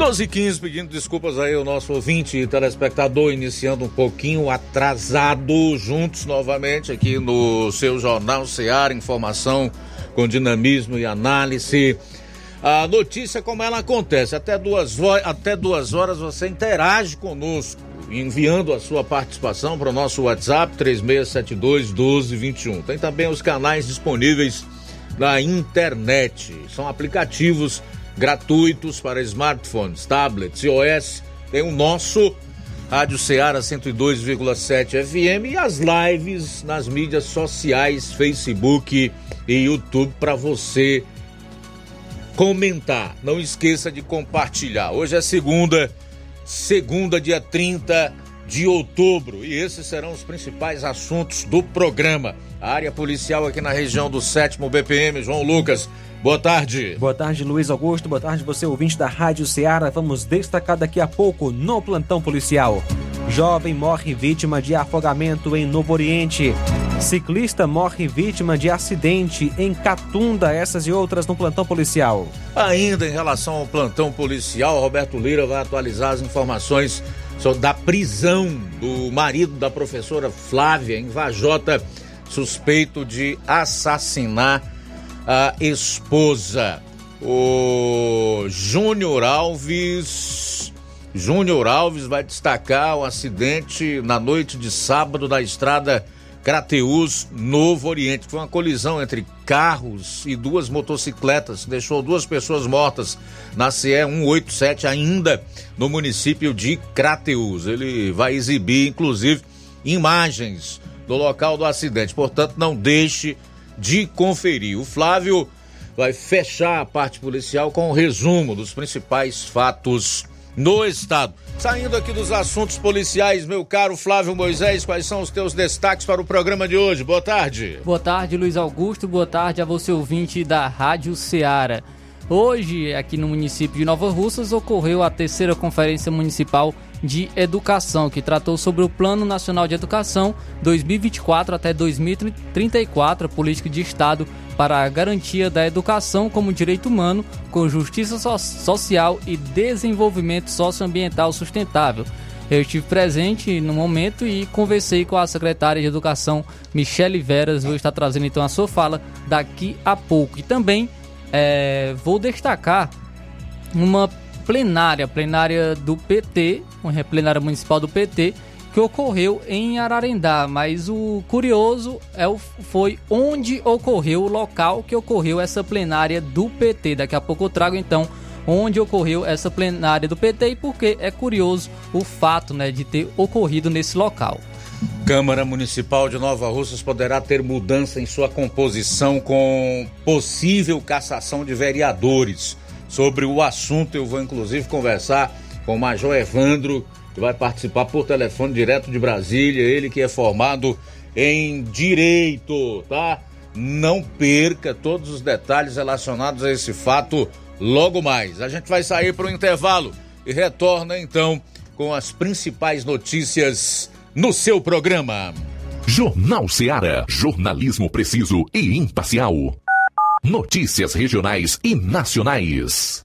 12 e 15, pedindo desculpas aí ao nosso ouvinte e telespectador, iniciando um pouquinho atrasado, juntos novamente aqui no seu Jornal Seara, informação com dinamismo e análise. A notícia como ela acontece, até duas, até duas horas você interage conosco, enviando a sua participação para o nosso WhatsApp 3672 1221. Tem também os canais disponíveis na internet, são aplicativos gratuitos para smartphones, tablets, iOS. Tem o nosso Rádio Ceará 102,7 FM e as lives nas mídias sociais, Facebook e YouTube para você comentar. Não esqueça de compartilhar. Hoje é segunda, segunda, dia 30 de outubro, e esses serão os principais assuntos do programa. A área policial aqui na região do sétimo BPM, João Lucas Boa tarde. Boa tarde, Luiz Augusto. Boa tarde, você ouvinte da Rádio Ceará. Vamos destacar daqui a pouco no plantão policial. Jovem morre vítima de afogamento em Novo Oriente. Ciclista morre vítima de acidente em Catunda, essas e outras no plantão policial. Ainda em relação ao plantão policial, Roberto Lira vai atualizar as informações da prisão do marido da professora Flávia em Vajota, suspeito de assassinar a esposa. O Júnior Alves. Júnior Alves vai destacar o acidente na noite de sábado na estrada Crateus, Novo Oriente. Foi uma colisão entre carros e duas motocicletas, deixou duas pessoas mortas na CE 187, ainda no município de Crateus. Ele vai exibir, inclusive, imagens do local do acidente. Portanto, não deixe de conferir. O Flávio vai fechar a parte policial com um resumo dos principais fatos no estado. Saindo aqui dos assuntos policiais, meu caro Flávio Moisés, quais são os teus destaques para o programa de hoje? Boa tarde. Boa tarde, Luiz Augusto. Boa tarde a você ouvinte da Rádio Ceará. Hoje, aqui no município de Nova Russas, ocorreu a terceira Conferência Municipal de Educação, que tratou sobre o Plano Nacional de Educação 2024 até 2034, política de Estado para a garantia da educação como direito humano, com justiça so social e desenvolvimento socioambiental sustentável. Eu estive presente no momento e conversei com a secretária de Educação, Michele Veras. Vou estar trazendo então a sua fala daqui a pouco. E também é, vou destacar uma plenária, plenária do PT, uma plenária municipal do PT, que ocorreu em Ararendá, mas o curioso é o, foi onde ocorreu o local que ocorreu essa plenária do PT. Daqui a pouco eu trago então onde ocorreu essa plenária do PT e porque é curioso o fato né, de ter ocorrido nesse local. Câmara Municipal de Nova Russas poderá ter mudança em sua composição com possível cassação de vereadores. Sobre o assunto, eu vou inclusive conversar com o Major Evandro, que vai participar por telefone direto de Brasília, ele que é formado em Direito, tá? Não perca todos os detalhes relacionados a esse fato logo mais. A gente vai sair para o intervalo e retorna então com as principais notícias no seu programa. Jornal Ceará, jornalismo preciso e imparcial. Notícias regionais e nacionais.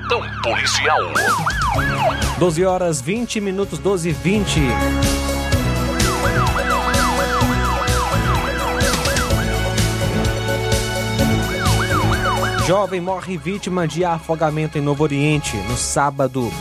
policial. 12 horas 20 minutos, 12 e 20. Jovem morre vítima de afogamento em Novo Oriente no sábado.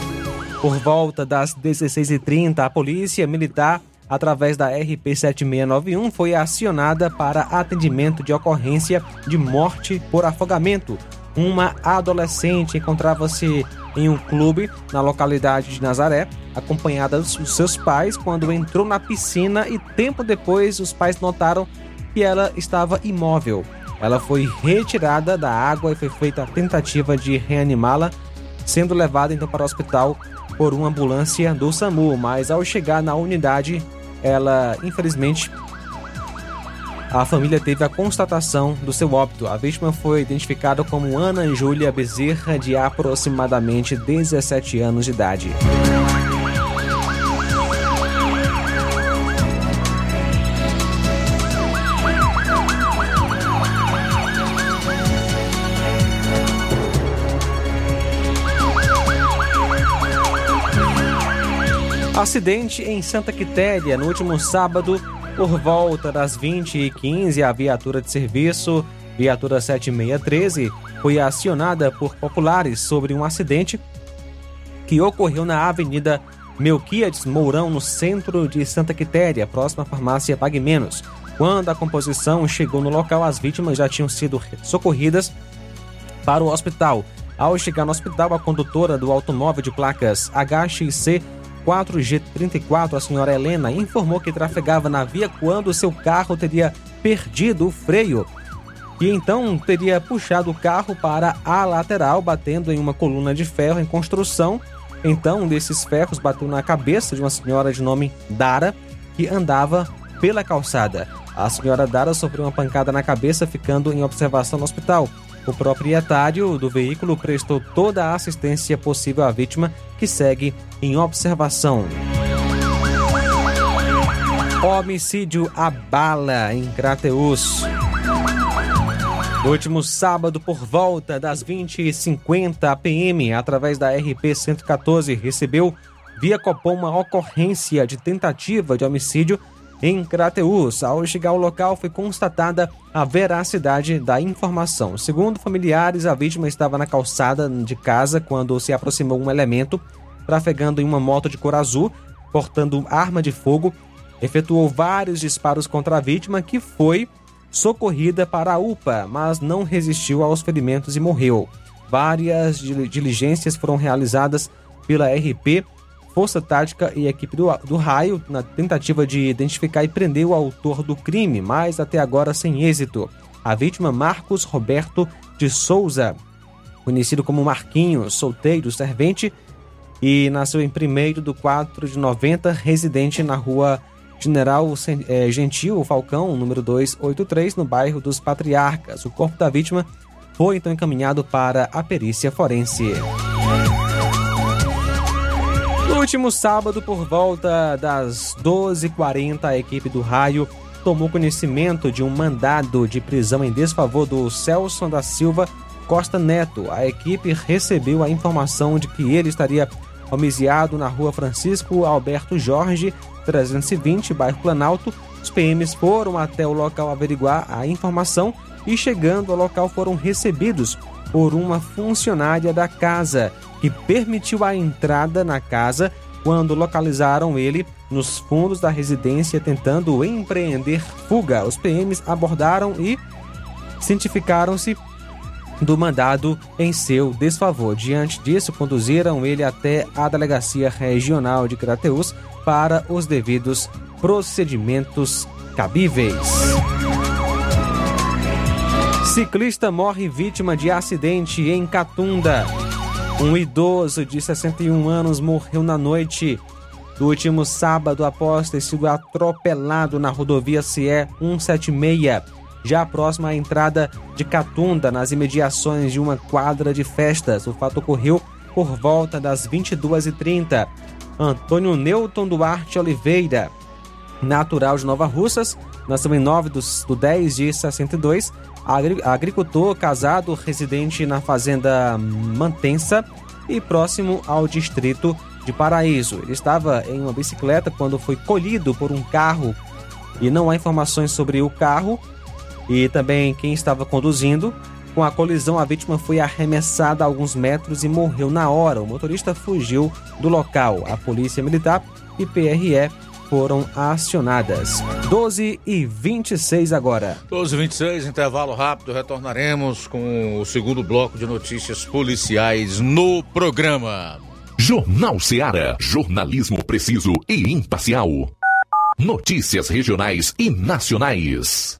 Por volta das 16h30, a polícia militar, através da RP 7691, foi acionada para atendimento de ocorrência de morte por afogamento. Uma adolescente encontrava-se em um clube na localidade de Nazaré, acompanhada dos seus pais, quando entrou na piscina e tempo depois os pais notaram que ela estava imóvel. Ela foi retirada da água e foi feita a tentativa de reanimá-la, sendo levada então para o hospital por uma ambulância do SAMU, mas ao chegar na unidade, ela infelizmente a família teve a constatação do seu óbito. A vítima foi identificada como Ana Júlia Bezerra, de aproximadamente 17 anos de idade. Acidente em Santa Quitéria no último sábado, por volta das 20h15, a viatura de serviço, viatura 7613, foi acionada por populares sobre um acidente que ocorreu na Avenida Melquiades Mourão, no centro de Santa Quitéria, próxima à farmácia Pague Menos. Quando a composição chegou no local, as vítimas já tinham sido socorridas para o hospital. Ao chegar no hospital, a condutora do automóvel de placas HXC 4G34, a senhora Helena, informou que trafegava na via quando seu carro teria perdido o freio e então teria puxado o carro para a lateral, batendo em uma coluna de ferro em construção. Então, um desses ferros bateu na cabeça de uma senhora de nome Dara, que andava pela calçada. A senhora Dara sofreu uma pancada na cabeça, ficando em observação no hospital. O proprietário do veículo prestou toda a assistência possível à vítima, que segue em observação. Homicídio abala em Crateus. No último sábado, por volta das 20h50 PM, através da RP 114, recebeu via Copom uma ocorrência de tentativa de homicídio em Crateus. Ao chegar ao local, foi constatada a veracidade da informação. Segundo familiares, a vítima estava na calçada de casa quando se aproximou um elemento trafegando em uma moto de cor azul, portando arma de fogo, efetuou vários disparos contra a vítima, que foi socorrida para a UPA, mas não resistiu aos ferimentos e morreu. Várias diligências foram realizadas pela RP, Força Tática e equipe do, do Raio na tentativa de identificar e prender o autor do crime, mas até agora sem êxito. A vítima Marcos Roberto de Souza, conhecido como Marquinhos, solteiro, servente, e nasceu em 1 de 4 de 90, residente na rua General Gentil Falcão, número 283, no bairro dos Patriarcas. O corpo da vítima foi então encaminhado para a perícia forense. Último sábado, por volta das 12h40, a equipe do Raio tomou conhecimento de um mandado de prisão em desfavor do Celso da Silva Costa Neto. A equipe recebeu a informação de que ele estaria homiciado na rua Francisco Alberto Jorge, 320, bairro Planalto. Os PMs foram até o local averiguar a informação e, chegando ao local, foram recebidos por uma funcionária da casa, que permitiu a entrada na casa quando localizaram ele nos fundos da residência tentando empreender fuga. Os PMs abordaram e cientificaram-se do mandado em seu desfavor. Diante disso, conduziram ele até a Delegacia Regional de Crateus para os devidos procedimentos cabíveis. Ciclista morre vítima de acidente em Catunda. Um idoso de 61 anos morreu na noite do último sábado após ter sido atropelado na rodovia CE 176, já próxima à entrada de Catunda, nas imediações de uma quadra de festas. O fato ocorreu por volta das 22h30. Antônio Newton Duarte Oliveira, natural de Nova Russas, nasceu em 9 do 10 de 62, agricultor casado, residente na fazenda Mantença e próximo ao distrito de Paraíso. Ele estava em uma bicicleta quando foi colhido por um carro e não há informações sobre o carro e também quem estava conduzindo. Com a colisão, a vítima foi arremessada a alguns metros e morreu na hora. O motorista fugiu do local. A Polícia Militar e PRE foram acionadas. 12 e 26 agora. 12 e 26, intervalo rápido. Retornaremos com o segundo bloco de notícias policiais no programa. Jornal Seara. Jornalismo preciso e imparcial. Notícias regionais e nacionais.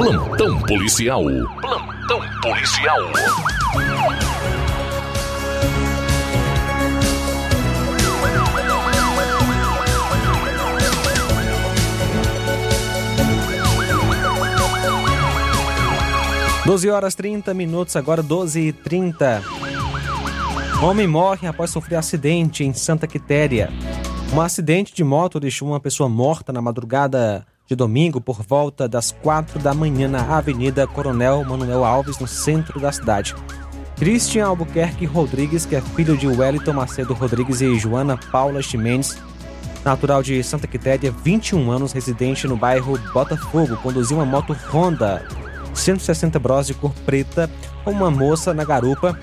Plantão policial. Plantão policial. Doze horas 30 minutos, agora 12 e 30 Homem morre após sofrer acidente em Santa Quitéria. Um acidente de moto deixou uma pessoa morta na madrugada de domingo por volta das quatro da manhã na Avenida Coronel Manuel Alves, no centro da cidade. Christian Albuquerque Rodrigues, que é filho de Wellington Macedo Rodrigues e Joana Paula Ximenes, natural de Santa Quitéria, 21 anos, residente no bairro Botafogo, conduziu uma moto Honda 160 Bros de cor preta com uma moça na garupa,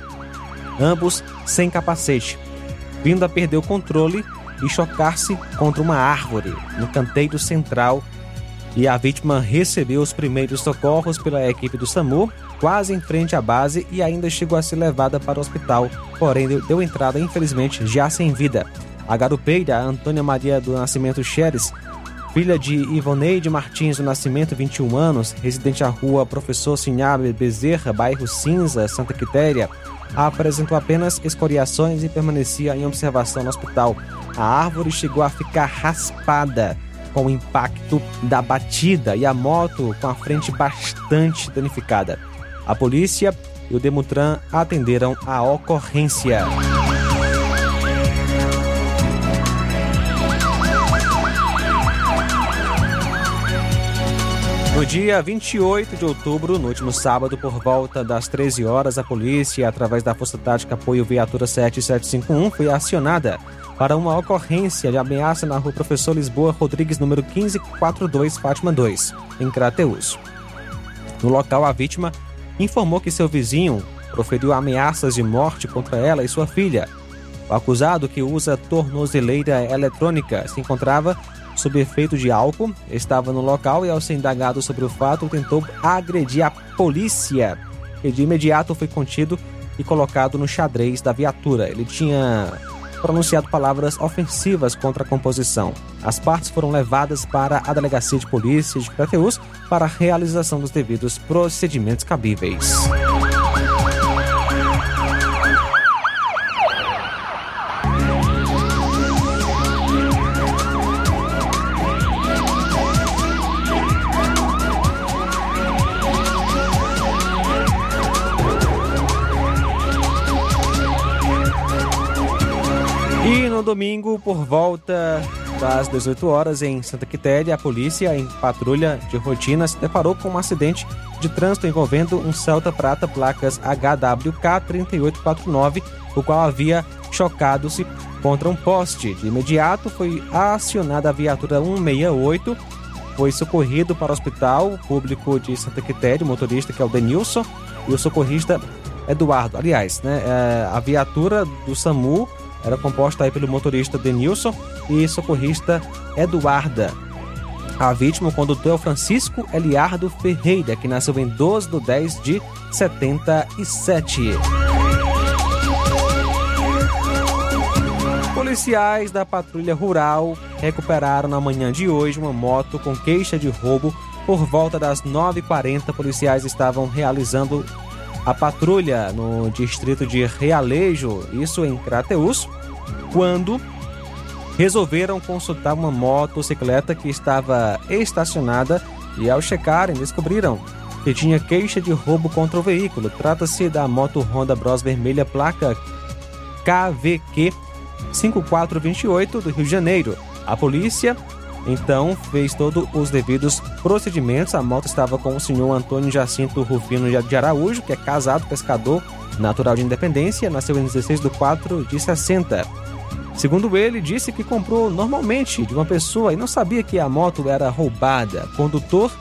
ambos sem capacete, vindo a perder o controle e chocar-se contra uma árvore no canteiro central e a vítima recebeu os primeiros socorros pela equipe do SAMU, quase em frente à base e ainda chegou a ser levada para o hospital, porém deu entrada, infelizmente, já sem vida. A garupeira Antônia Maria do Nascimento Xeres, filha de Ivoneide Martins do Nascimento, 21 anos, residente à rua Professor Sinhabe Bezerra, bairro Cinza, Santa Quitéria, apresentou apenas escoriações e permanecia em observação no hospital. A árvore chegou a ficar raspada com o impacto da batida e a moto com a frente bastante danificada. A polícia e o Demutran atenderam a ocorrência. No dia 28 de outubro, no último sábado, por volta das 13 horas, a polícia, através da Força Tática Apoio Viatura 7751, foi acionada para uma ocorrência de ameaça na rua Professor Lisboa Rodrigues, número 1542, Fátima 2, em Crateus. No local, a vítima informou que seu vizinho proferiu ameaças de morte contra ela e sua filha. O acusado, que usa tornozeleira eletrônica, se encontrava sob efeito de álcool, estava no local e, ao ser indagado sobre o fato, tentou agredir a polícia, que de imediato foi contido e colocado no xadrez da viatura. Ele tinha pronunciado palavras ofensivas contra a composição. As partes foram levadas para a delegacia de polícia de Crateus para a realização dos devidos procedimentos cabíveis. No domingo, por volta das 18 horas, em Santa Quitéria, a polícia, em patrulha de rotina, se deparou com um acidente de trânsito envolvendo um Celta Prata placas HWK 3849, o qual havia chocado-se contra um poste. De imediato foi acionada a viatura 168, foi socorrido para o hospital público de Santa Quitéria, o motorista que é o Denilson, e o socorrista Eduardo. Aliás, né, é, a viatura do SAMU era composta aí pelo motorista Denilson e socorrista Eduarda. A vítima, o condutor, é o Francisco Eliardo Ferreira, que nasceu em 12 de 10 de 77. Policiais da Patrulha Rural recuperaram na manhã de hoje uma moto com queixa de roubo. Por volta das 9h40, policiais estavam realizando a patrulha no distrito de Realejo, isso em Crateus, quando resolveram consultar uma motocicleta que estava estacionada e, ao checarem, descobriram que tinha queixa de roubo contra o veículo. Trata-se da moto Honda Bros vermelha placa KVQ 5428 do Rio de Janeiro. A polícia então fez todos os devidos procedimentos. A moto estava com o senhor Antônio Jacinto Rufino de Araújo, que é casado, pescador, natural de Independência, nasceu em 16 de 4 de 60. Segundo ele, disse que comprou normalmente de uma pessoa e não sabia que a moto era roubada. Condutor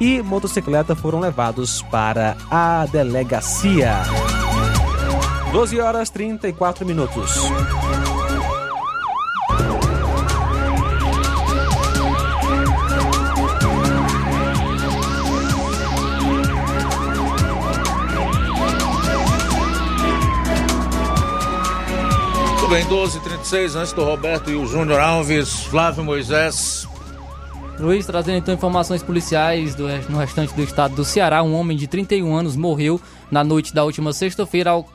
e motocicleta foram levados para a delegacia. 12 horas 34 minutos. Bem, 12h36, antes do Roberto e o Júnior Alves, Flávio Moisés. Luiz, trazendo então informações policiais do, no restante do estado do Ceará, um homem de 31 anos morreu na noite da última sexta-feira ao,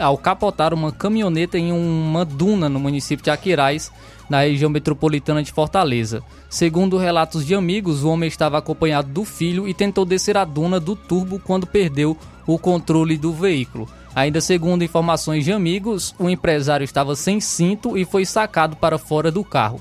ao capotar uma caminhoneta em uma duna no município de Aquiraz, na região metropolitana de Fortaleza. Segundo relatos de amigos, o homem estava acompanhado do filho e tentou descer a duna do turbo quando perdeu o controle do veículo. Ainda segundo informações de amigos, o empresário estava sem cinto e foi sacado para fora do carro.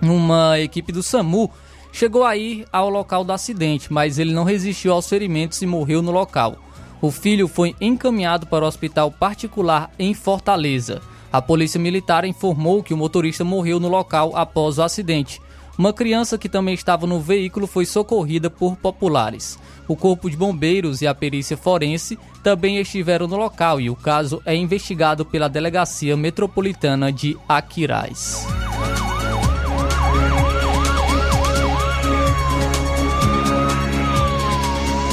Uma equipe do SAMU chegou a ir ao local do acidente, mas ele não resistiu aos ferimentos e morreu no local. O filho foi encaminhado para o hospital particular em Fortaleza. A polícia militar informou que o motorista morreu no local após o acidente. Uma criança que também estava no veículo foi socorrida por populares. O Corpo de Bombeiros e a perícia forense também estiveram no local e o caso é investigado pela Delegacia Metropolitana de Aquiraz.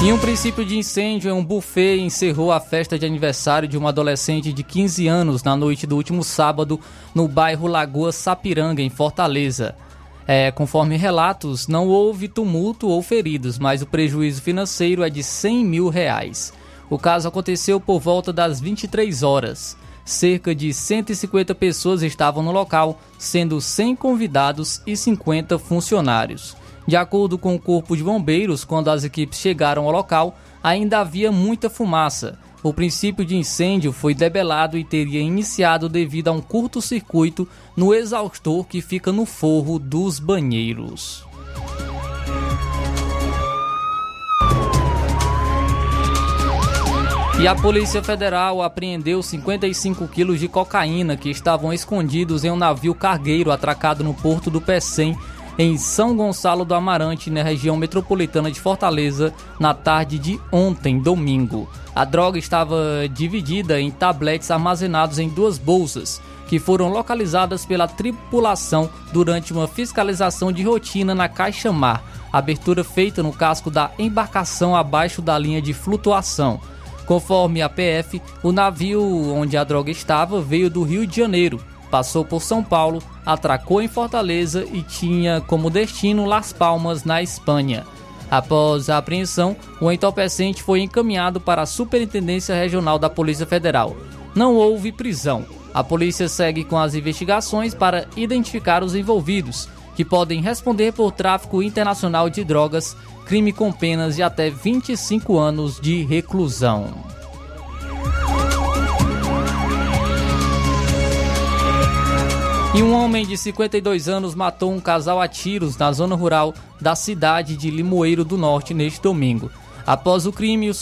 Em um princípio de incêndio, um buffet encerrou a festa de aniversário de uma adolescente de 15 anos na noite do último sábado no bairro Lagoa Sapiranga, em Fortaleza. É, conforme relatos, não houve tumulto ou feridos, mas o prejuízo financeiro é de 100 mil reais. O caso aconteceu por volta das 23 horas. Cerca de 150 pessoas estavam no local, sendo 100 convidados e 50 funcionários. De acordo com o Corpo de Bombeiros, quando as equipes chegaram ao local, ainda havia muita fumaça. O princípio de incêndio foi debelado e teria iniciado devido a um curto-circuito no exaustor que fica no forro dos banheiros. E a Polícia Federal apreendeu 55 quilos de cocaína que estavam escondidos em um navio cargueiro atracado no porto do Pecém, em São Gonçalo do Amarante, na região metropolitana de Fortaleza, na tarde de ontem, domingo. A droga estava dividida em tabletes armazenados em duas bolsas, que foram localizadas pela tripulação durante uma fiscalização de rotina na Caixa Mar, abertura feita no casco da embarcação abaixo da linha de flutuação. Conforme a PF, o navio onde a droga estava veio do Rio de Janeiro, passou por São Paulo, atracou em Fortaleza e tinha como destino Las Palmas, na Espanha. Após a apreensão, o entorpecente foi encaminhado para a Superintendência Regional da Polícia Federal. Não houve prisão. A polícia segue com as investigações para identificar os envolvidos, que podem responder por tráfico internacional de drogas, crime com penas de até 25 anos de reclusão. E um homem de 52 anos matou um casal a tiros na zona rural da cidade de Limoeiro do Norte neste domingo. Após o crime, o,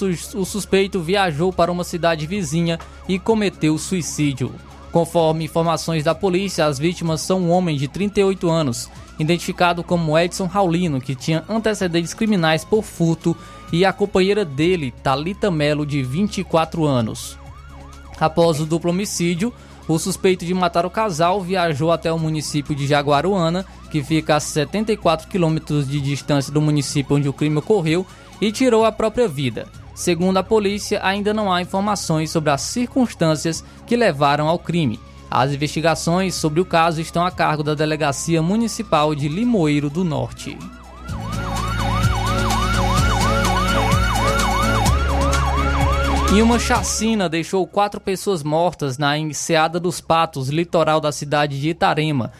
suspeito viajou para uma cidade vizinha e cometeu suicídio. Conforme informações da polícia, as vítimas são um homem de 38 anos, identificado como Edson Raulino, que tinha antecedentes criminais por furto, e a companheira dele, Talita Melo, de 24 anos. Após o duplo homicídio, o suspeito de matar o casal viajou até o município de Jaguaruana, que fica a 74 quilômetros de distância do município onde o crime ocorreu, e tirou a própria vida. Segundo a polícia, ainda não há informações sobre as circunstâncias que levaram ao crime. As investigações sobre o caso estão a cargo da Delegacia Municipal de Limoeiro do Norte. E uma chacina deixou quatro pessoas mortas na Enseada dos Patos, litoral da cidade de Itarema.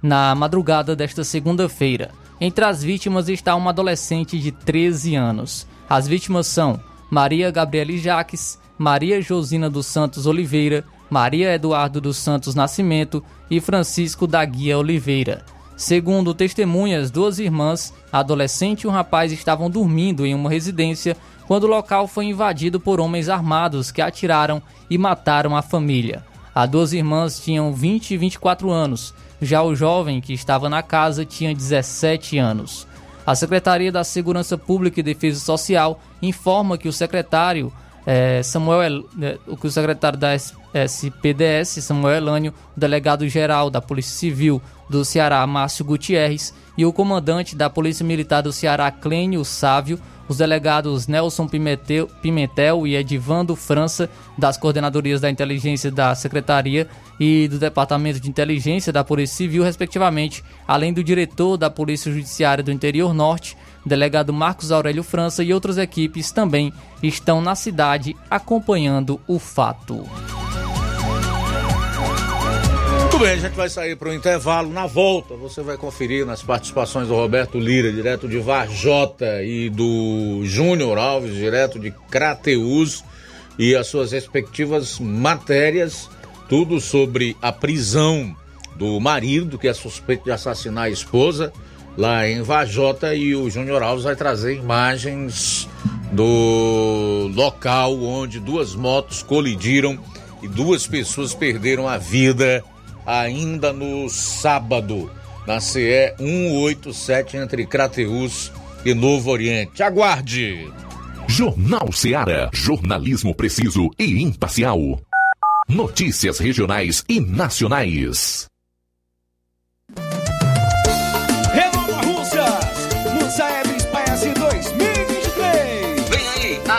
na madrugada desta segunda-feira. Entre as vítimas está uma adolescente de 13 anos. As vítimas são Maria Gabriele Jaques, Maria Josina dos Santos Oliveira, Maria Eduardo dos Santos Nascimento e Francisco da Guia Oliveira. Segundo testemunhas, duas irmãs, adolescente e um rapaz estavam dormindo em uma residência quando o local foi invadido por homens armados que atiraram e mataram a família. As duas irmãs tinham 20 e 24 anos, já o jovem que estava na casa tinha 17 anos. A Secretaria da Segurança Pública e Defesa Social informa que o secretário é, Samuel, o que o secretário da SPDS, Samuel Elânio, o delegado-geral da Polícia Civil do Ceará, Márcio Gutierrez, e o comandante da Polícia Militar do Ceará, Clênio Sávio, os delegados Nelson Pimentel, Pimentel e Edivando França, das coordenadorias da inteligência da Secretaria e do Departamento de Inteligência da Polícia Civil, respectivamente, além do diretor da Polícia Judiciária do Interior Norte, delegado Marcos Aurélio França e outras equipes também estão na cidade acompanhando o fato. Bem, a gente vai sair para o intervalo. Na volta, você vai conferir nas participações do Roberto Lira, direto de Varjota, e do Júnior Alves, direto de Crateus, e as suas respectivas matérias, tudo sobre a prisão do marido que é suspeito de assassinar a esposa lá em Vajota e o Júnior Alves vai trazer imagens do local onde duas motos colidiram e duas pessoas perderam a vida ainda no sábado na CE 187 entre Crateus e Novo Oriente. Aguarde! Jornal Seara. Jornalismo preciso e imparcial. Notícias regionais e nacionais.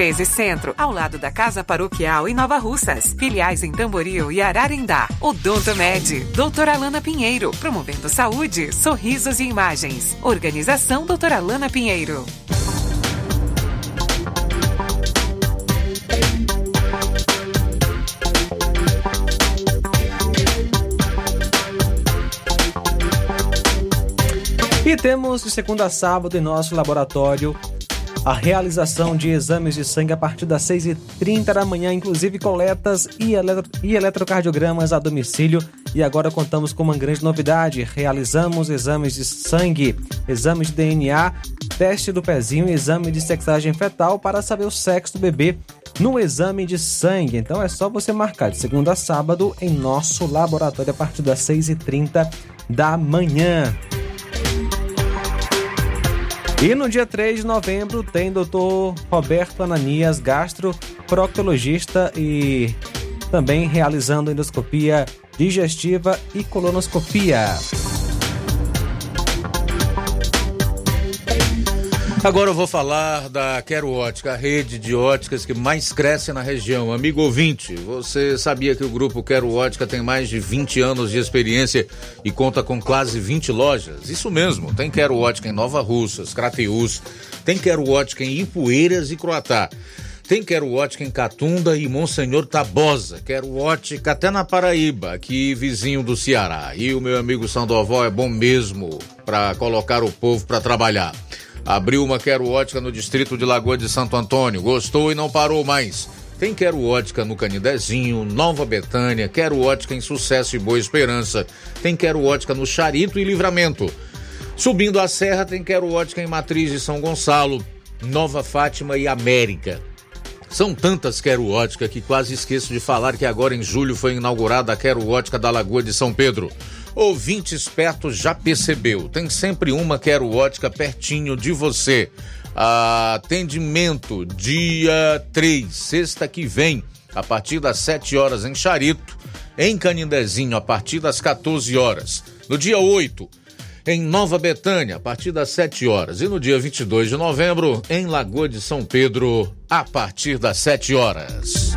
13 Centro, ao lado da Casa Paroquial em Nova Russas. Filiais em Tamboril e Ararendá. Odonto Med, doutora Alana Pinheiro, promovendo saúde, sorrisos e imagens. Organização doutora Alana Pinheiro. E temos de segunda a sábado em nosso laboratório a realização de exames de sangue a partir das 6h30 da manhã, inclusive coletas e, eletro, e eletrocardiogramas a domicílio. E agora contamos com uma grande novidade: realizamos exames de sangue, exames de DNA, teste do pezinho e exame de sexagem fetal para saber o sexo do bebê no exame de sangue. Então é só você marcar de segunda a sábado em nosso laboratório a partir das 6h30 da manhã. E no dia 3 de novembro tem Dr. Roberto Ananias, gastroproctologista e também realizando endoscopia digestiva e colonoscopia. Agora eu vou falar da Quero Ótica, a rede de óticas que mais cresce na região. Amigo ouvinte, você sabia que o grupo Quero Ótica tem mais de 20 anos de experiência e conta com quase 20 lojas? Isso mesmo, tem Quero Ótica em Nova Russas, Crateús, tem Quero Ótica em Ipueiras e Croatá. Tem Quero Ótica em Catunda e Monsenhor Tabosa. Quero Ótica até na Paraíba, aqui vizinho do Ceará. E o meu amigo Sandoval é bom mesmo para colocar o povo para trabalhar. Abriu uma Quero Ótica no distrito de Lagoa de Santo Antônio. Gostou e não parou mais. Tem Quero Ótica no Canidezinho, Nova Betânia, Quero Ótica em Sucesso e Boa Esperança. Tem Quero Ótica no Charito e Livramento. Subindo a serra tem Quero Ótica em Matriz de São Gonçalo, Nova Fátima e América. São tantas Quero Ótica que quase esqueço de falar que agora em julho foi inaugurada a Quero Ótica da Lagoa de São Pedro. Ouvinte esperto já percebeu, tem sempre uma Quero Ótica pertinho de você. Atendimento dia 3, sexta que vem, a partir das 7 horas em Charito, em Canindezinho, a partir das 14 horas. No dia 8, em Nova Betânia, a partir das 7 horas. E no dia 22 de novembro, em Lagoa de São Pedro, a partir das 7 horas.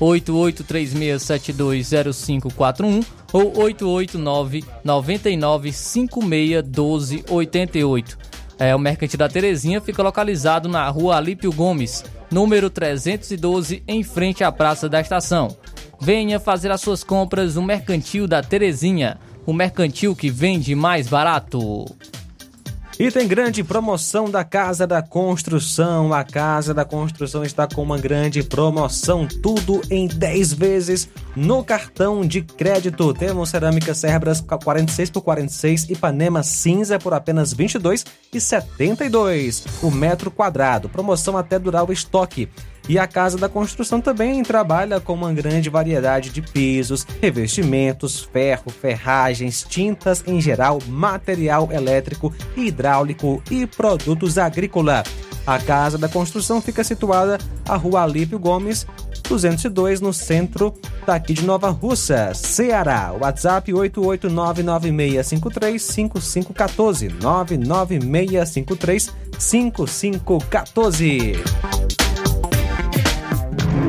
8836720541 ou 889 99561288. É, o Mercantil da Terezinha fica localizado na rua Alípio Gomes, número 312, em frente à Praça da Estação. Venha fazer as suas compras no Mercantil da Terezinha, o mercantil que vende mais barato. E tem grande promoção da Casa da Construção. A Casa da Construção está com uma grande promoção, tudo em 10 vezes no cartão de crédito. Temos cerâmica Cerbras 46 por 46 Ipanema cinza por apenas 22 e 72 o metro quadrado. Promoção até durar o estoque. E a Casa da Construção também trabalha com uma grande variedade de pisos, revestimentos, ferro, ferragens, tintas em geral, material elétrico, hidráulico e produtos agrícola. A Casa da Construção fica situada à Rua Alípio Gomes, 202, no centro daqui de Nova Russa, Ceará. WhatsApp 88996535514 996535514.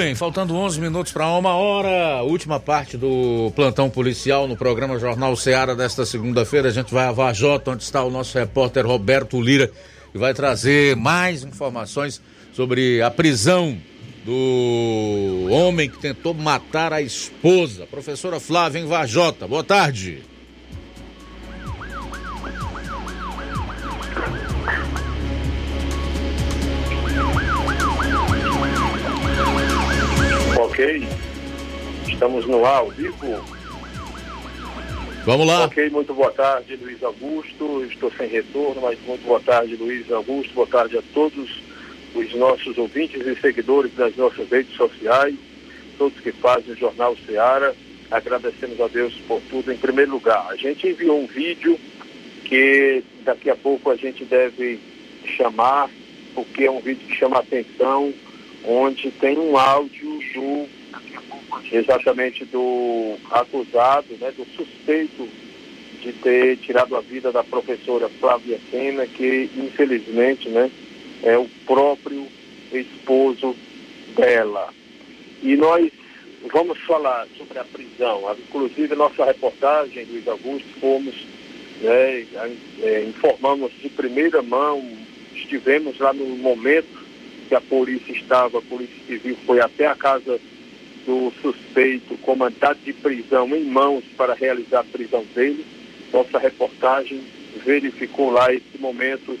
Bem, faltando 11 minutos para uma hora, última parte do plantão policial no programa Jornal Ceará desta segunda-feira. A gente vai a Vajota, onde está o nosso repórter Roberto Lira, e vai trazer mais informações sobre a prisão do homem que tentou matar a esposa, professora Flávia em Vajota. Boa tarde. Ok. Estamos no ar, ao vivo. Vamos lá. Ok, muito boa tarde, Luiz Augusto. Estou sem retorno, mas muito boa tarde, Luiz Augusto. Boa tarde a todos os nossos ouvintes e seguidores das nossas redes sociais, todos que fazem o Jornal Seara. Agradecemos a Deus por tudo. Em primeiro lugar, a gente enviou um vídeo que daqui a pouco a gente deve chamar, porque é um vídeo que chama a atenção, onde tem um áudio do exatamente do acusado, né, do suspeito de ter tirado a vida da professora Flávia Pena, que infelizmente, né, é o próprio esposo dela. E nós vamos falar sobre a prisão. Inclusive, nossa reportagem, Luiz Augusto, fomos, né, é, informamos de primeira mão, estivemos lá no momento que a polícia estava, a polícia civil foi até a casa do suspeito com mandado de prisão em mãos para realizar a prisão dele. Nossa reportagem verificou lá esse momento,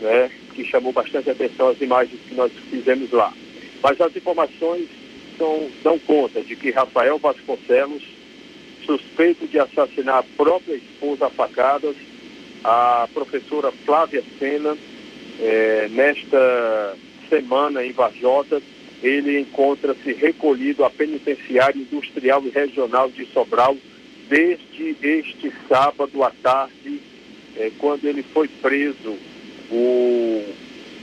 né, que chamou bastante atenção as imagens que nós fizemos lá. Mas as informações são, dão conta de que Rafael Vasconcelos, suspeito de assassinar a própria esposa a facadas, a professora Flávia Sena, eh, nesta semana em Varjota, ele encontra-se recolhido à penitenciária industrial e regional de Sobral desde este sábado à tarde, eh, quando ele foi preso. O,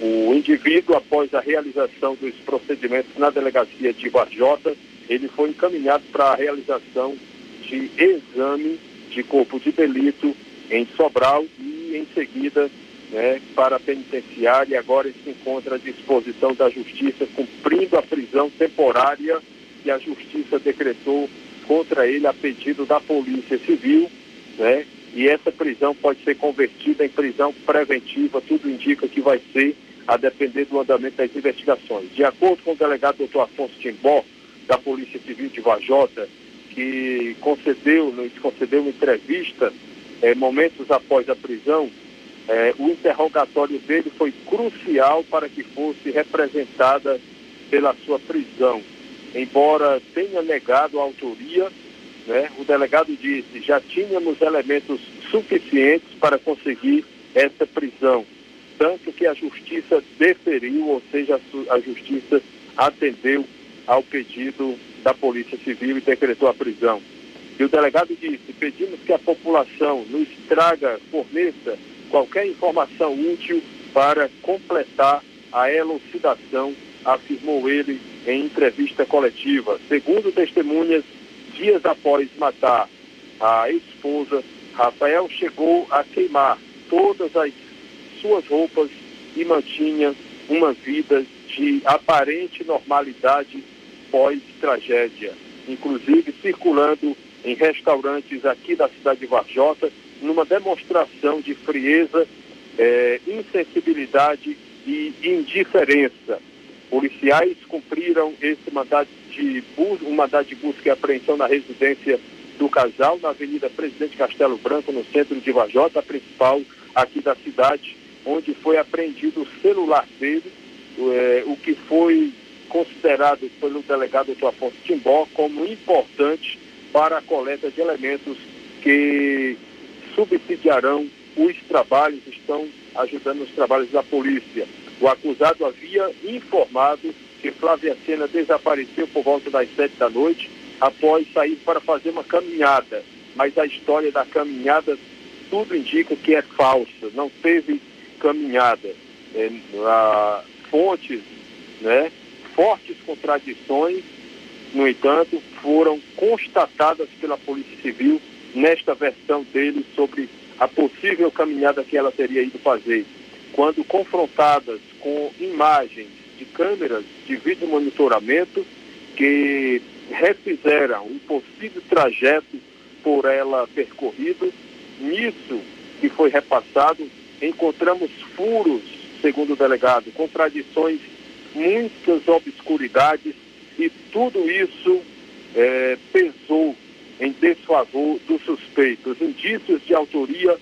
o indivíduo, após a realização dos procedimentos na delegacia de Varjota, ele foi encaminhado para a realização de exame de corpo de delito em Sobral e, em seguida, né, para a penitenciária. Agora ele se encontra à disposição da Justiça, cumprindo a prisão temporária que a Justiça decretou contra ele a pedido da Polícia Civil, né? E essa prisão pode ser convertida em prisão preventiva, tudo indica que vai ser a depender do andamento das investigações. De acordo com o delegado doutor Afonso Timbó, da Polícia Civil de Vajota, que concedeu, nos concedeu uma entrevista eh, momentos após a prisão, eh, o interrogatório dele foi crucial para que fosse representada pela sua prisão. Embora tenha negado a autoria, né, o delegado disse, já tínhamos elementos suficientes para conseguir essa prisão. Tanto que a justiça deferiu, ou seja, a justiça atendeu ao pedido da Polícia Civil e decretou a prisão. E o delegado disse: pedimos que a população nos traga, forneça qualquer informação útil para completar a elucidação, afirmou ele em entrevista coletiva. Segundo testemunhas, dias após matar a esposa, Rafael chegou a queimar todas as suas roupas e mantinha uma vida de aparente normalidade pós-tragédia, inclusive circulando em restaurantes aqui da cidade de Varjota, numa demonstração de frieza, eh, insensibilidade e indiferença. Policiais cumpriram esse mandado de busca, um mandado de busca e apreensão na residência do casal, na Avenida Presidente Castelo Branco, no centro de Vajota, a principal aqui da cidade, onde foi apreendido o celular dele, é, o que foi considerado pelo delegado Dr. Afonso Timbó como importante para a coleta de elementos que subsidiarão os trabalhos, estão ajudando os trabalhos da polícia. O acusado havia informado que Flávia Sena desapareceu por volta das sete da noite após sair para fazer uma caminhada. Mas a história da caminhada tudo indica que é falsa, não teve caminhada. É, a, fontes, né, fortes contradições, no entanto, foram constatadas pela Polícia Civil nesta versão dele sobre a possível caminhada que ela teria ido fazer. Quando confrontadas com imagens de câmeras de vídeo monitoramento que refizeram um possível trajeto por ela percorrido. Nisso que foi repassado, encontramos furos, segundo o delegado, contradições, muitas obscuridades e tudo isso é, pesou em desfavor do suspeito. Os indícios de autoria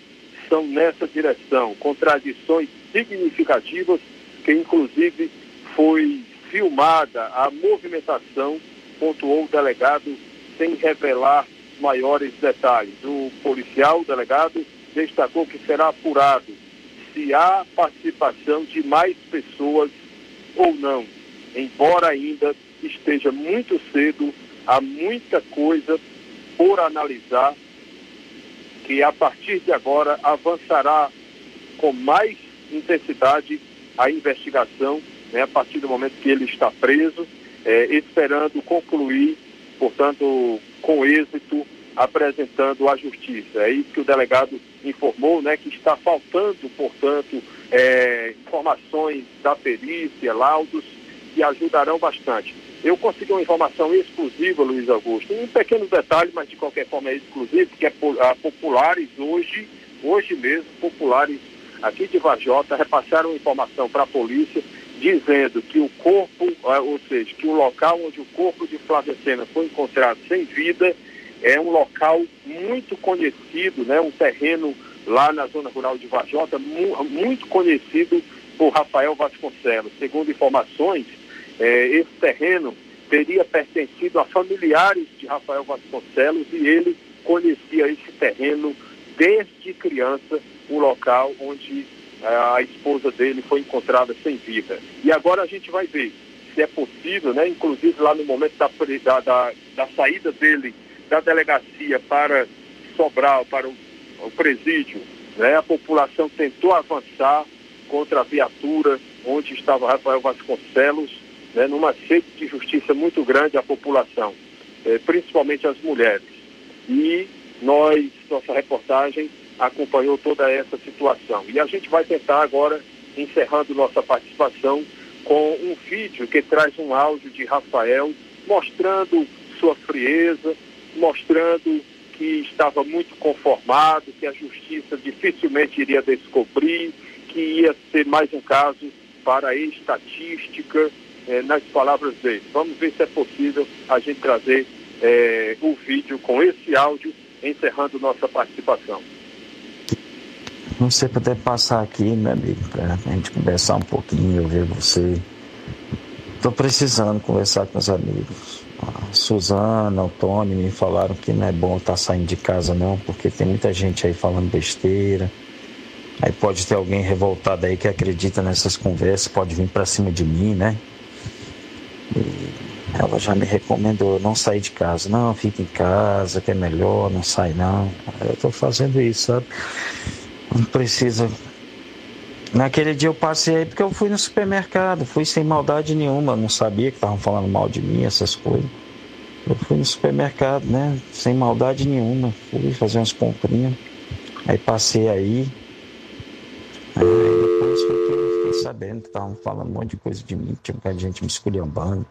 são nessa direção, contradições significativas que inclusive foi filmada a movimentação, pontuou o delegado, sem revelar maiores detalhes. O policial, o delegado, destacou que será apurado se há participação de mais pessoas ou não, embora ainda esteja muito cedo, há muita coisa por analisar que a partir de agora avançará com mais intensidade a investigação, né, a partir do momento que ele está preso, é, esperando concluir, portanto, com êxito, apresentando à justiça. É isso que o delegado informou, né, que está faltando, portanto, é, informações da perícia, laudos, que ajudarão bastante. Eu consegui uma informação exclusiva, Luiz Augusto, um pequeno detalhe, mas de qualquer forma é exclusivo, que é a Populares hoje, hoje mesmo, Populares aqui de Vajota repassaram informação para a polícia dizendo que o corpo, ah, ou seja, que o local onde o corpo de Flávia Sena foi encontrado sem vida é um local muito conhecido, né, um terreno lá na zona rural de Vajota, mu muito conhecido por Rafael Vasconcelos. Segundo informações, eh, esse terreno teria pertencido a familiares de Rafael Vasconcelos e ele conhecia esse terreno desde criança, o local onde eh, a esposa dele foi encontrada sem vida. E agora a gente vai ver se é possível, né, inclusive lá no momento da, da, da, da saída dele da delegacia para Sobral, para o, o presídio, né, a população tentou avançar contra a viatura onde estava Rafael Vasconcelos, né, numa sede de justiça muito grande à população, eh, principalmente as mulheres. E nós, nossa reportagem, acompanhou toda essa situação. E a gente vai tentar agora, encerrando nossa participação, com um vídeo que traz um áudio de Rafael mostrando sua frieza, mostrando que estava muito conformado, que a justiça dificilmente iria descobrir, que ia ser mais um caso para a estatística, eh, nas palavras dele. Vamos ver se é possível a gente trazer eh, o vídeo com esse áudio, encerrando nossa participação. Não sei puder passar aqui, meu amigo, para a gente conversar um pouquinho, eu ver você. Estou precisando conversar com os amigos. A Suzana, o Tony me falaram que não é bom estar tá saindo de casa não, porque tem muita gente aí falando besteira. Aí pode ter alguém revoltado aí que acredita nessas conversas, pode vir para cima de mim, né? Ela já me recomendou não sair de casa. Não, fica em casa, que é melhor, não sai não. Eu estou fazendo isso, sabe? Não precisa. Naquele dia eu passei porque eu fui no supermercado, fui sem maldade nenhuma, não sabia que estavam falando mal de mim, essas coisas. Eu fui no supermercado, né? Sem maldade nenhuma. Fui fazer umas comprinhas. Aí passei aí. Aí depois foi fiquei sabendo estavam falando um monte de coisa de mim, tinha muita gente me esculhambando.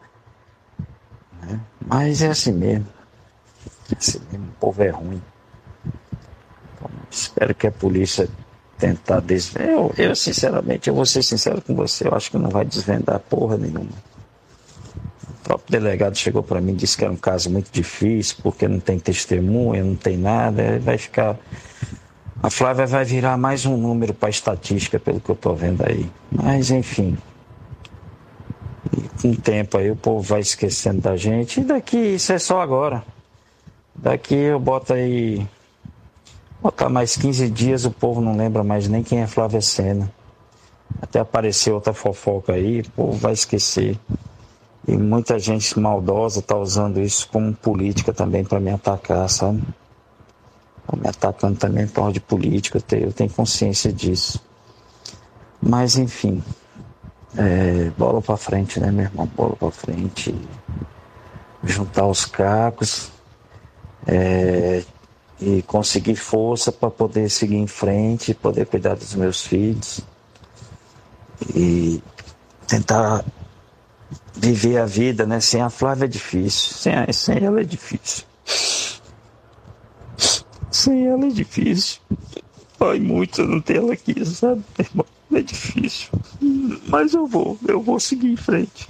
Né? Mas é assim mesmo. É assim mesmo, o povo é ruim. Espero que a polícia tentar desvendar. Eu, eu, sinceramente, eu vou ser sincero com você, eu acho que não vai desvendar porra nenhuma. O próprio delegado chegou para mim e disse que era um caso muito difícil, porque não tem testemunha, não tem nada, vai ficar. A Flávia vai virar mais um número para estatística, pelo que eu estou vendo aí. Mas, enfim. E com o tempo aí o povo vai esquecendo da gente. E daqui, isso é só agora. Daqui eu boto aí Botar mais 15 dias, o povo não lembra mais nem quem é Flávia Sena. Até aparecer outra fofoca aí, o povo vai esquecer. E muita gente maldosa está usando isso como política também para me atacar, sabe? Tá me atacando também por causa de política, eu tenho, eu tenho consciência disso. Mas enfim, é, bola para frente, né, meu irmão? Bola para frente. Juntar os cacos. É, e conseguir força para poder seguir em frente, poder cuidar dos meus filhos e tentar viver a vida, né? Sem a Flávia é difícil, sem, a, sem ela é difícil. Sem ela é difícil. Ai, muito não ter ela aqui, sabe, irmão? É difícil. Mas eu vou, eu vou seguir em frente.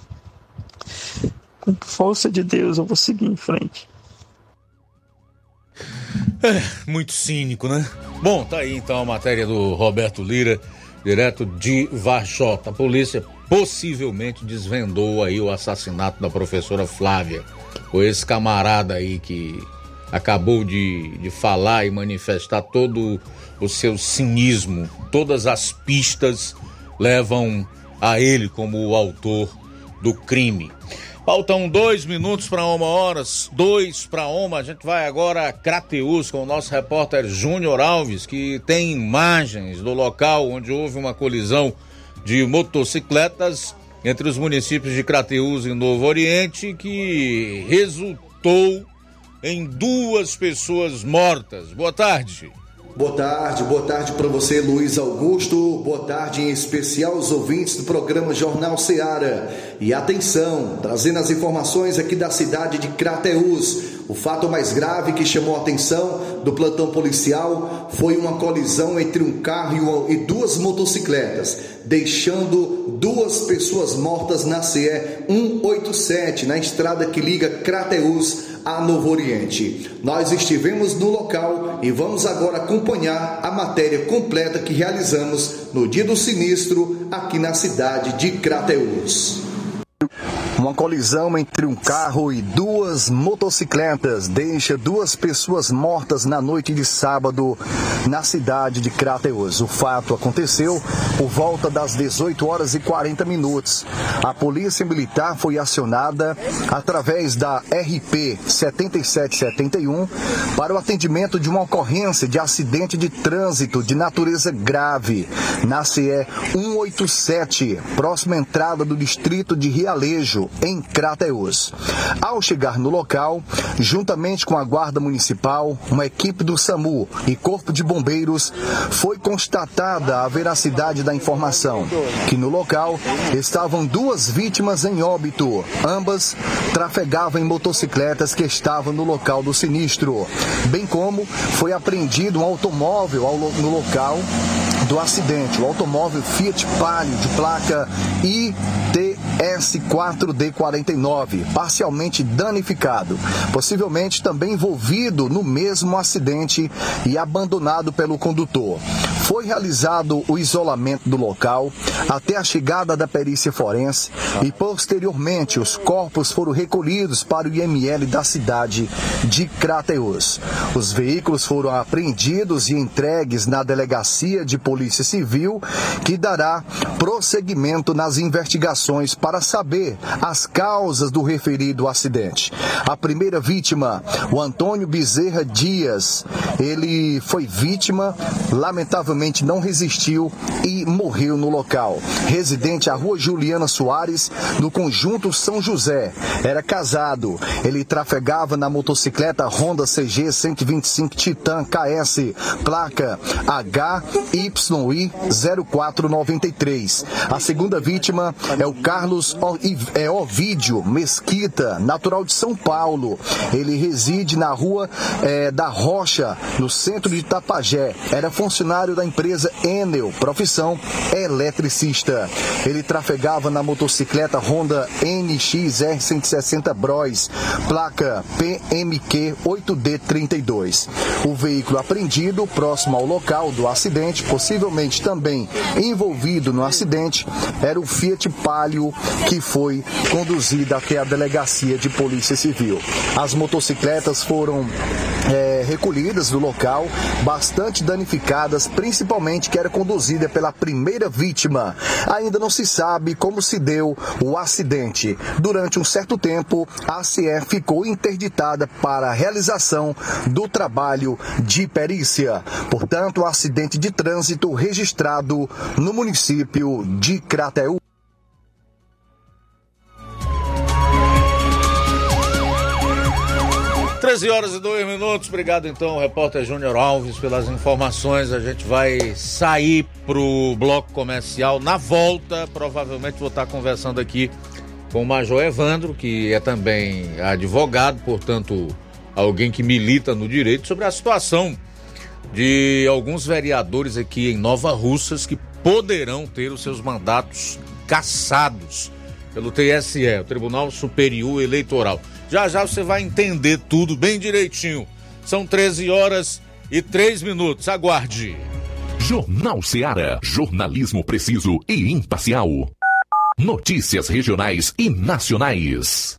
Com força de Deus, eu vou seguir em frente. É, muito cínico, né? Bom, tá aí então a matéria do Roberto Lira, direto de Varjota. A polícia possivelmente desvendou aí o assassinato da professora Flávia. Foi esse camarada aí que acabou de, de falar e manifestar todo o seu cinismo. Todas as pistas levam a ele como o autor do crime. Faltam dois minutos para uma hora, dois para uma. A gente vai agora a Crateus com o nosso repórter Júnior Alves, que tem imagens do local onde houve uma colisão de motocicletas entre os municípios de Crateus e Novo Oriente, que resultou em duas pessoas mortas. Boa tarde. Boa tarde, boa tarde para você, Luiz Augusto. Boa tarde em especial aos ouvintes do programa Jornal Seara. E atenção, trazendo as informações aqui da cidade de Crateús. O fato mais grave que chamou a atenção do plantão policial foi uma colisão entre um carro e duas motocicletas, deixando duas pessoas mortas na CE 187, na estrada que liga Crateus a Novo Oriente. Nós estivemos no local e vamos agora acompanhar a matéria completa que realizamos no dia do sinistro aqui na cidade de Crateus. Uma colisão entre um carro e duas motocicletas deixa duas pessoas mortas na noite de sábado na cidade de Crateus. O fato aconteceu por volta das 18 horas e 40 minutos. A polícia militar foi acionada através da RP 7771 para o atendimento de uma ocorrência de acidente de trânsito de natureza grave na CE 187, próxima entrada do distrito de Realejo em Crateus. Ao chegar no local, juntamente com a Guarda Municipal, uma equipe do SAMU e Corpo de Bombeiros, foi constatada a veracidade da informação, que no local estavam duas vítimas em óbito. Ambas trafegavam em motocicletas que estavam no local do sinistro, bem como foi apreendido um automóvel no local do acidente, o automóvel Fiat Palio de placa ITS4D49, parcialmente danificado, possivelmente também envolvido no mesmo acidente e abandonado pelo condutor. Foi realizado o isolamento do local até a chegada da perícia forense e posteriormente os corpos foram recolhidos para o IML da cidade de Crateus. Os veículos foram apreendidos e entregues na delegacia de Polícia Civil, que dará prosseguimento nas investigações para saber as causas do referido acidente. A primeira vítima, o Antônio Bezerra Dias, ele foi vítima, lamentavelmente não resistiu e morreu no local. Residente à rua Juliana Soares, no conjunto São José. Era casado. Ele trafegava na motocicleta Honda CG 125 Titan KS, placa HYI 0493. A segunda vítima é o Carlos é Ovídio Mesquita, natural de São Paulo. Ele reside na rua é, da Rocha, no centro de Itapajé. Era funcionário da empresa Enel, profissão eletricista. Ele trafegava na motocicleta Honda NXR 160 Bros, placa PMQ 8D32. O veículo apreendido próximo ao local do acidente, possivelmente também envolvido no acidente, era o Fiat Palio que foi conduzida até a delegacia de Polícia Civil. As motocicletas foram é, recolhidas do local, bastante danificadas, principalmente que era conduzida pela primeira vítima. Ainda não se sabe como se deu o acidente. Durante um certo tempo, a CE ficou interditada para a realização do trabalho de perícia. Portanto, acidente de trânsito registrado no município de Crateú. 13 horas e 2 minutos. Obrigado então, repórter Júnior Alves, pelas informações. A gente vai sair pro bloco comercial. Na volta, provavelmente vou estar conversando aqui com o Major Evandro, que é também advogado, portanto, alguém que milita no direito, sobre a situação de alguns vereadores aqui em Nova Russas que poderão ter os seus mandatos cassados pelo TSE, o Tribunal Superior Eleitoral. Já já você vai entender tudo bem direitinho. São 13 horas e 3 minutos. Aguarde. Jornal Seara. Jornalismo preciso e imparcial. Notícias regionais e nacionais.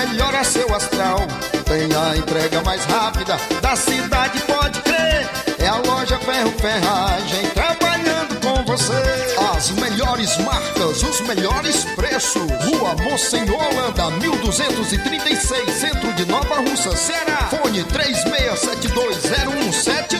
pra melhorar seu astral. Tem a entrega mais rápida da cidade, pode crer. É a loja Ferro Ferragem trabalhando com você. As melhores marcas, os melhores preços. Rua Monsenhor Holanda, 1236, centro de Nova Russa, Ceará. Fone 36720179.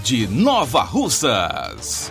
De Nova Russas.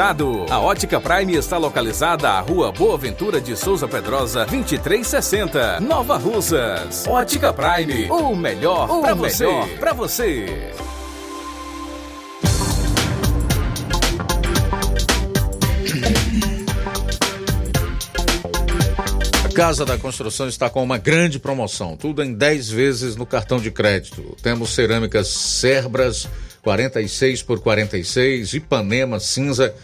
A Ótica Prime está localizada à Rua Boa Ventura de Souza Pedrosa, 2360, Nova Russas. Ótica Prime, o melhor para você. Para você. A Casa da Construção está com uma grande promoção, tudo em 10 vezes no cartão de crédito. Temos cerâmicas Cerbras 46 por 46, Ipanema cinza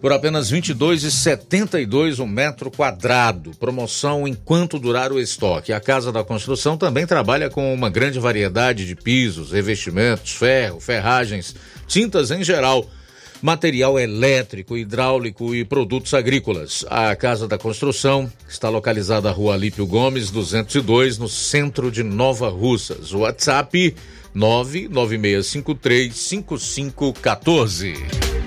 por apenas R$ 22,72 um metro quadrado. Promoção enquanto durar o estoque. A Casa da Construção também trabalha com uma grande variedade de pisos, revestimentos, ferro, ferragens, tintas em geral. material elétrico, hidráulico e produtos agrícolas. A Casa da Construção está localizada na Rua Alípio Gomes, 202, no centro de Nova Russas. WhatsApp 996535514.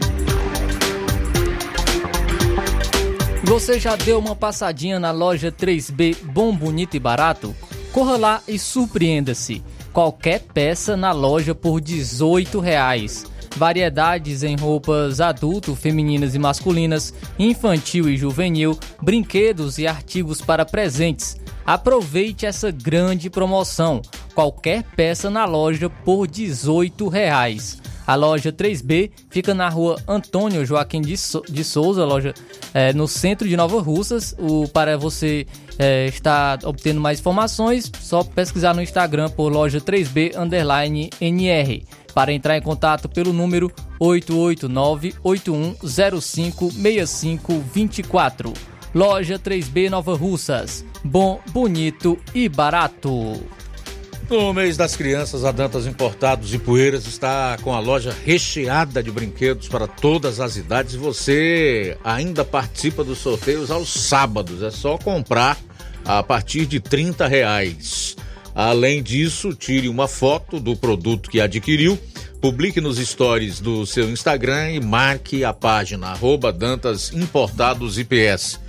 Você já deu uma passadinha na loja 3B Bom, Bonito e Barato? Corra lá e surpreenda-se. Qualquer peça na loja por 18 reais. Variedades em roupas adulto, femininas e masculinas, infantil e juvenil, brinquedos e artigos para presentes. Aproveite essa grande promoção. Qualquer peça na loja por 18 reais. A loja 3B fica na rua Antônio Joaquim de, Souza, loja é, no centro de Nova Russas. O, para você é, estar obtendo mais informações, só pesquisar no Instagram por loja 3B underline NR. Para entrar em contato pelo número 889-8105-6524. Loja 3B Nova Russas. Bom, bonito e barato. No mês das crianças, a Dantas Importados e Poeiras está com a loja recheada de brinquedos para todas as idades. Você ainda participa dos sorteios aos sábados. É só comprar a partir de 30 reais. Além disso, tire uma foto do produto que adquiriu, publique nos stories do seu Instagram e marque a página arroba Dantas Importados IPS.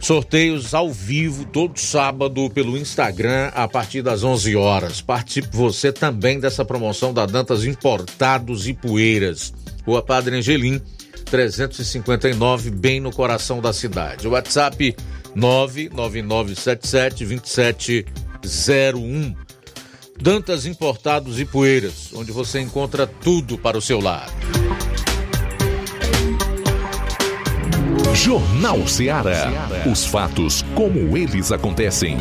Sorteios ao vivo todo sábado pelo Instagram a partir das 11 horas. Participe você também dessa promoção da Dantas Importados e Poeiras. Rua Padre Angelim, 359, bem no coração da cidade. WhatsApp 999772701. Dantas Importados e Poeiras, onde você encontra tudo para o seu lar. Jornal Ceará. Os fatos como eles acontecem.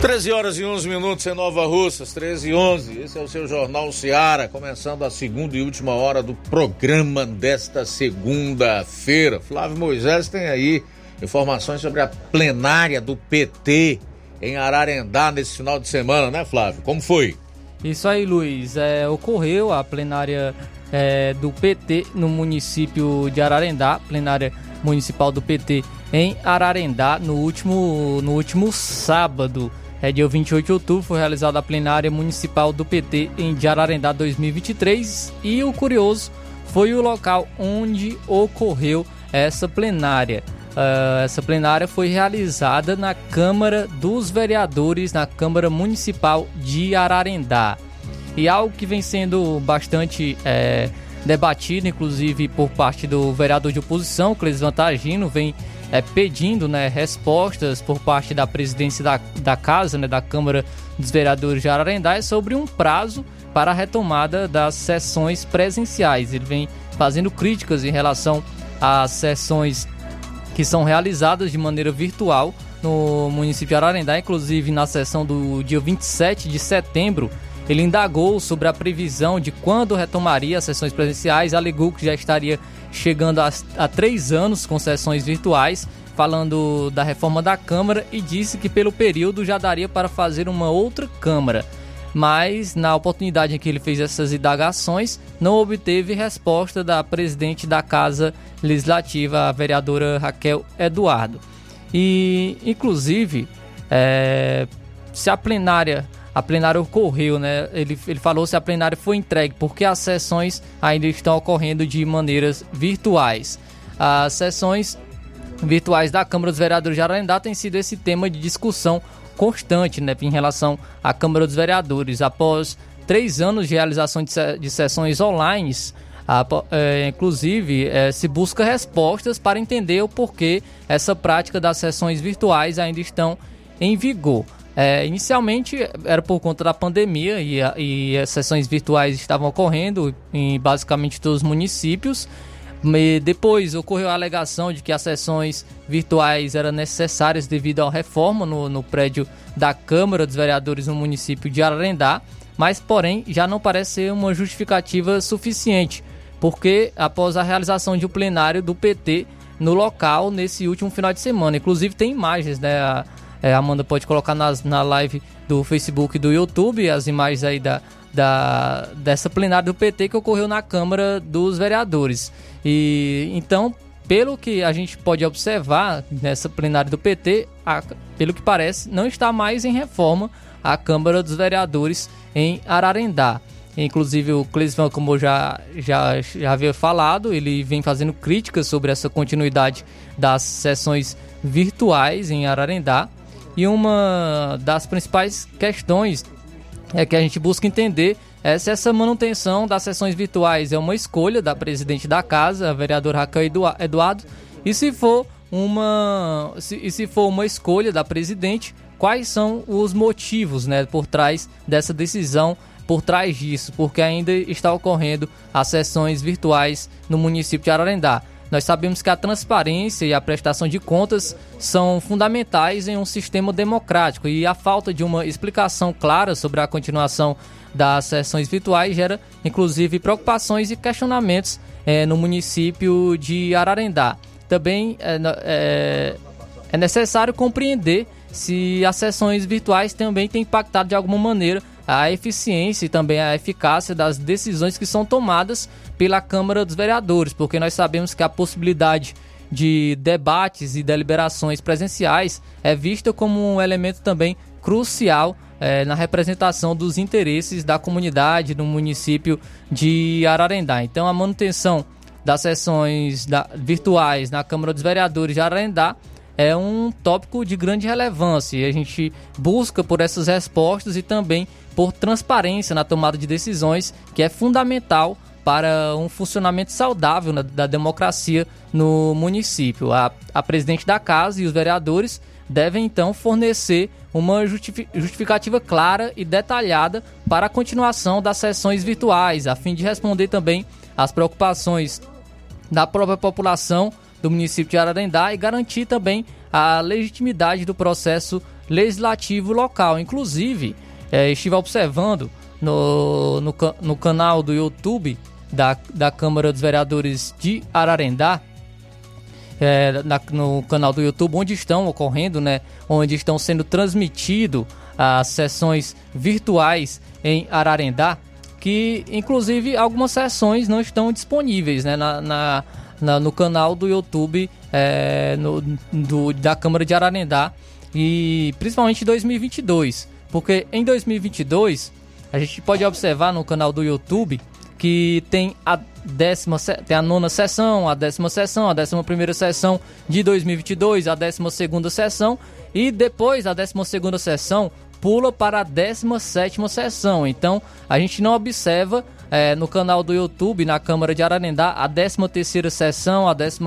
Treze horas e 11 minutos em Nova Russas, 13 e 11. Esse é o seu Jornal Ceará, começando a segunda e última hora do programa desta segunda-feira. Flávio Moisés tem aí informações sobre a plenária do PT em Ararendá nesse final de semana, né, Flávio? Como foi? Isso aí, Luiz. É, ocorreu a plenária é, do PT no município de Ararendá, plenária municipal do PT em Ararendá, no último, no último sábado. É dia 28 de outubro, foi realizada a plenária municipal do PT em Ararendá 2023 e o curioso foi o local onde ocorreu essa plenária. Uh, essa plenária foi realizada na Câmara dos Vereadores, na Câmara Municipal de Ararendá. E algo que vem sendo bastante é, debatido, inclusive por parte do vereador de oposição, Cleis Vantagino, vem é, pedindo né, respostas por parte da presidência da, da Casa, né, da Câmara dos Vereadores de Ararendá, é sobre um prazo para a retomada das sessões presenciais. Ele vem fazendo críticas em relação às sessões que são realizadas de maneira virtual no município de Ararendá, inclusive na sessão do dia 27 de setembro. Ele indagou sobre a previsão de quando retomaria as sessões presenciais, alegou que já estaria chegando a, três anos com sessões virtuais, falando da reforma da Câmara e disse que pelo período já daria para fazer uma outra Câmara mas na oportunidade em que ele fez essas indagações, não obteve resposta da presidente da Casa Legislativa, a vereadora Raquel Eduardo. E, inclusive, é, se a plenária, a plenária ocorreu, né? Ele, ele falou se a plenária foi entregue, porque as sessões ainda estão ocorrendo de maneiras virtuais. As sessões virtuais da Câmara dos Vereadores de Ararendá têm sido esse tema de discussão constante né, em relação à Câmara dos Vereadores. Após três anos de realização de, de sessões online, a, é, inclusive é, se busca respostas para entender o porquê essa prática das sessões virtuais ainda estão em vigor. É, inicialmente era por conta da pandemia e, e as sessões virtuais estavam ocorrendo em basicamente todos os municípios. Depois ocorreu a alegação de que as sessões virtuais eram necessárias devido à reforma no, no prédio da Câmara dos Vereadores no município de Ararendá, mas porém já não parece ser uma justificativa suficiente, porque após a realização de um plenário do PT no local nesse último final de semana, inclusive tem imagens, né? É, a Amanda pode colocar nas, na live do Facebook e do YouTube as imagens aí da, da, dessa plenária do PT que ocorreu na Câmara dos Vereadores. E então, pelo que a gente pode observar nessa plenária do PT, a, pelo que parece, não está mais em reforma a Câmara dos Vereadores em Ararendá. Inclusive o Clisvan, como já, já, já havia falado, ele vem fazendo críticas sobre essa continuidade das sessões virtuais em Ararendá. E uma das principais questões é que a gente busca entender é se essa manutenção das sessões virtuais é uma escolha da presidente da casa, a vereadora Raquel Eduardo, e se for uma se, e se for uma escolha da presidente, quais são os motivos né, por trás dessa decisão, por trás disso, porque ainda está ocorrendo as sessões virtuais no município de Ararendá. Nós sabemos que a transparência e a prestação de contas são fundamentais em um sistema democrático e a falta de uma explicação clara sobre a continuação das sessões virtuais gera, inclusive, preocupações e questionamentos é, no município de Ararendá. Também é, é, é necessário compreender se as sessões virtuais também têm impactado de alguma maneira a eficiência e também a eficácia das decisões que são tomadas pela Câmara dos Vereadores, porque nós sabemos que a possibilidade de debates e deliberações presenciais é vista como um elemento também crucial é, na representação dos interesses da comunidade no município de Ararendá. Então, a manutenção das sessões da, virtuais na Câmara dos Vereadores de Ararendá é um tópico de grande relevância e a gente busca por essas respostas e também por transparência na tomada de decisões, que é fundamental para um funcionamento saudável na, da democracia no município. A, a presidente da casa e os vereadores devem então fornecer uma justificativa clara e detalhada para a continuação das sessões virtuais, a fim de responder também às preocupações da própria população do município de Ararendá e garantir também a legitimidade do processo legislativo local. Inclusive, é, estive observando no, no, no, canal do YouTube da, da Câmara dos Vereadores de Ararendá, é, na, no canal do YouTube, onde estão ocorrendo, né, onde estão sendo transmitido as sessões virtuais em Ararendá, que inclusive algumas sessões não estão disponíveis né, na, na na, no canal do YouTube é, no, do, da Câmara de Ararendá e principalmente em 2022, porque em 2022 a gente pode observar no canal do YouTube que tem a décima tem a nona sessão, a décima sessão, a décima primeira sessão de 2022, a décima segunda sessão e depois a décima segunda sessão pula para a 17 sessão. Então, a gente não observa é, no canal do YouTube, na Câmara de Ararendá, a 13 sessão, a 14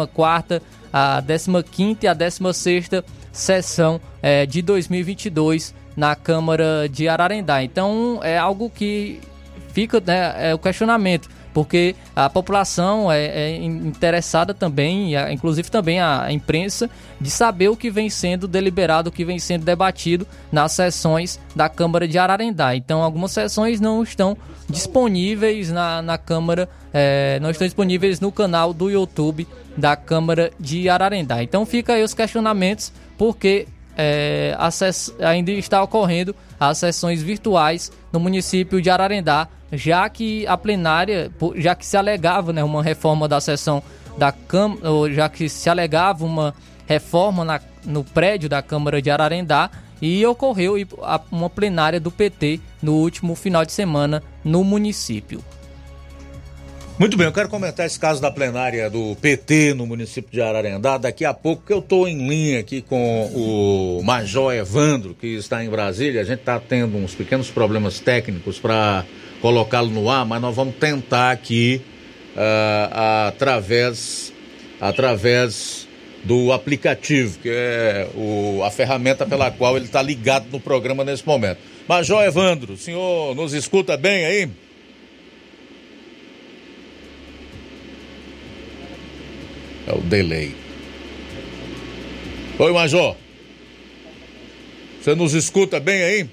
a 15 e a 16 sessão é, de 2022 na Câmara de Ararendá. Então, é algo que fica né, é, o questionamento porque a população é, é interessada também, inclusive também a imprensa, de saber o que vem sendo deliberado, o que vem sendo debatido nas sessões da Câmara de Ararendá. Então, algumas sessões não estão disponíveis na, na Câmara, é, não estão disponíveis no canal do YouTube da Câmara de Ararendá. Então, fica aí os questionamentos, porque é, ainda está ocorrendo as sessões virtuais no município de Ararendá já que a plenária, já que se alegava né, uma reforma da sessão da Câmara, já que se alegava uma reforma na, no prédio da Câmara de Ararendá e ocorreu uma plenária do PT no último final de semana no município. Muito bem, eu quero comentar esse caso da plenária do PT no município de Ararendá daqui a pouco, que eu estou em linha aqui com o Major Evandro, que está em Brasília. A gente está tendo uns pequenos problemas técnicos para colocá-lo no ar, mas nós vamos tentar aqui uh, através, através do aplicativo, que é o, a ferramenta pela qual ele está ligado no programa nesse momento. Major Evandro, o senhor nos escuta bem aí? É o delay. Oi, Major. Você nos escuta bem aí?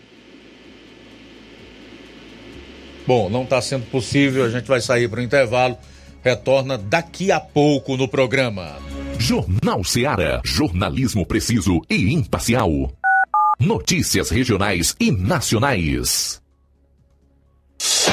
Bom, não está sendo possível, a gente vai sair para o intervalo. Retorna daqui a pouco no programa. Jornal Seara. Jornalismo preciso e imparcial. Notícias regionais e nacionais.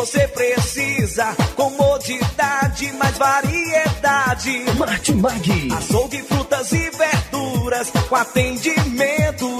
você precisa. Comodidade, mais variedade. Martimag. Açougue, frutas e verduras. Com atendimento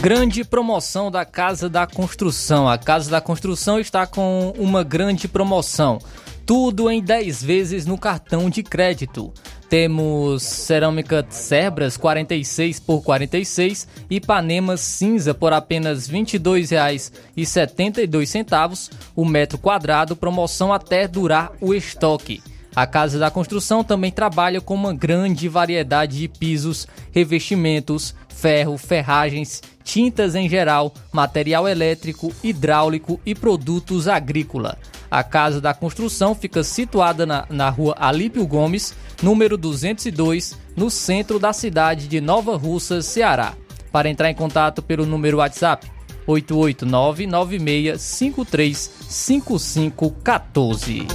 Grande promoção da Casa da Construção. A Casa da Construção está com uma grande promoção. Tudo em 10 vezes no cartão de crédito. Temos cerâmica Cerbras 46 por 46 e Ipanema cinza por apenas R$ 22,72 o metro quadrado, promoção até durar o estoque. A Casa da Construção também trabalha com uma grande variedade de pisos, revestimentos, ferro, ferragens, tintas em geral, material elétrico, hidráulico e produtos agrícola. A Casa da Construção fica situada na, na rua Alípio Gomes, número 202, no centro da cidade de Nova Russa, Ceará. Para entrar em contato pelo número WhatsApp 889-9653-5514.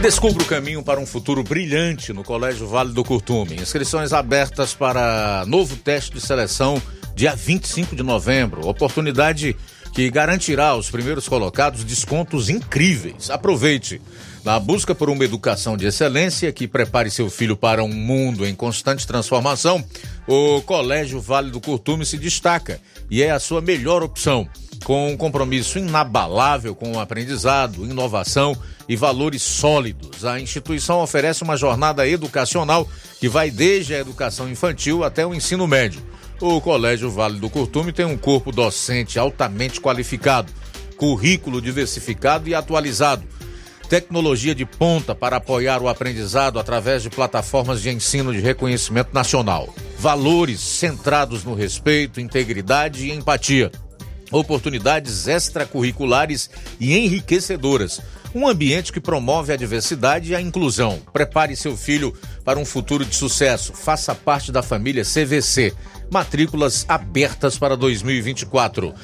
Descubra o caminho para um futuro brilhante no Colégio Vale do Curtume. Inscrições abertas para novo teste de seleção dia 25 de novembro. Oportunidade que garantirá aos primeiros colocados descontos incríveis. Aproveite. Na busca por uma educação de excelência que prepare seu filho para um mundo em constante transformação, o Colégio Vale do Curtume se destaca e é a sua melhor opção. Com um compromisso inabalável com o aprendizado, inovação e valores sólidos, a instituição oferece uma jornada educacional que vai desde a educação infantil até o ensino médio. O Colégio Vale do Curtume tem um corpo docente altamente qualificado, currículo diversificado e atualizado. Tecnologia de ponta para apoiar o aprendizado através de plataformas de ensino de reconhecimento nacional, valores centrados no respeito, integridade e empatia, oportunidades extracurriculares e enriquecedoras. Um ambiente que promove a diversidade e a inclusão. Prepare seu filho para um futuro de sucesso. Faça parte da família CVC. Matrículas abertas para 2024.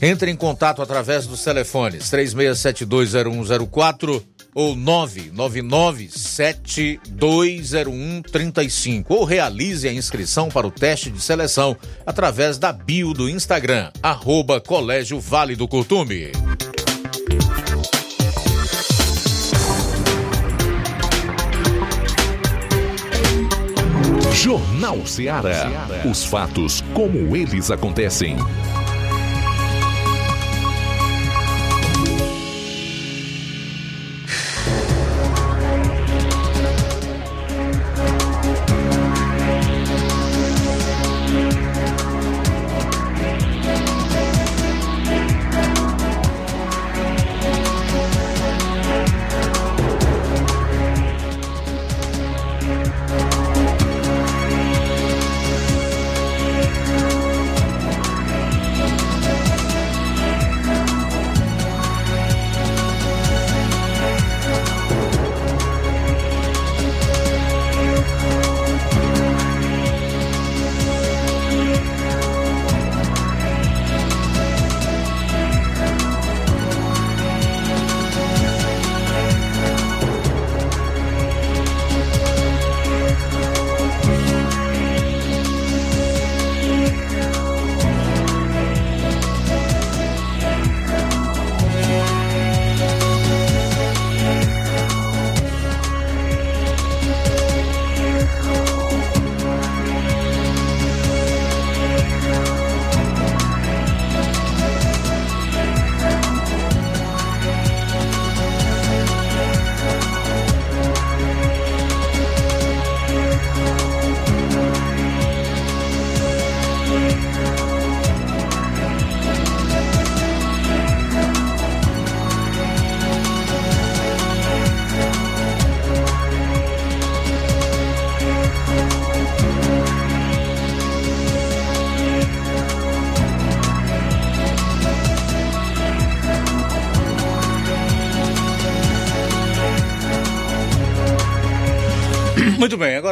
Entre em contato através dos telefones 36720104 ou 999720135 ou realize a inscrição para o teste de seleção através da bio do Instagram, arroba Colégio Vale do Curtume. Jornal Ceará. Os fatos como eles acontecem.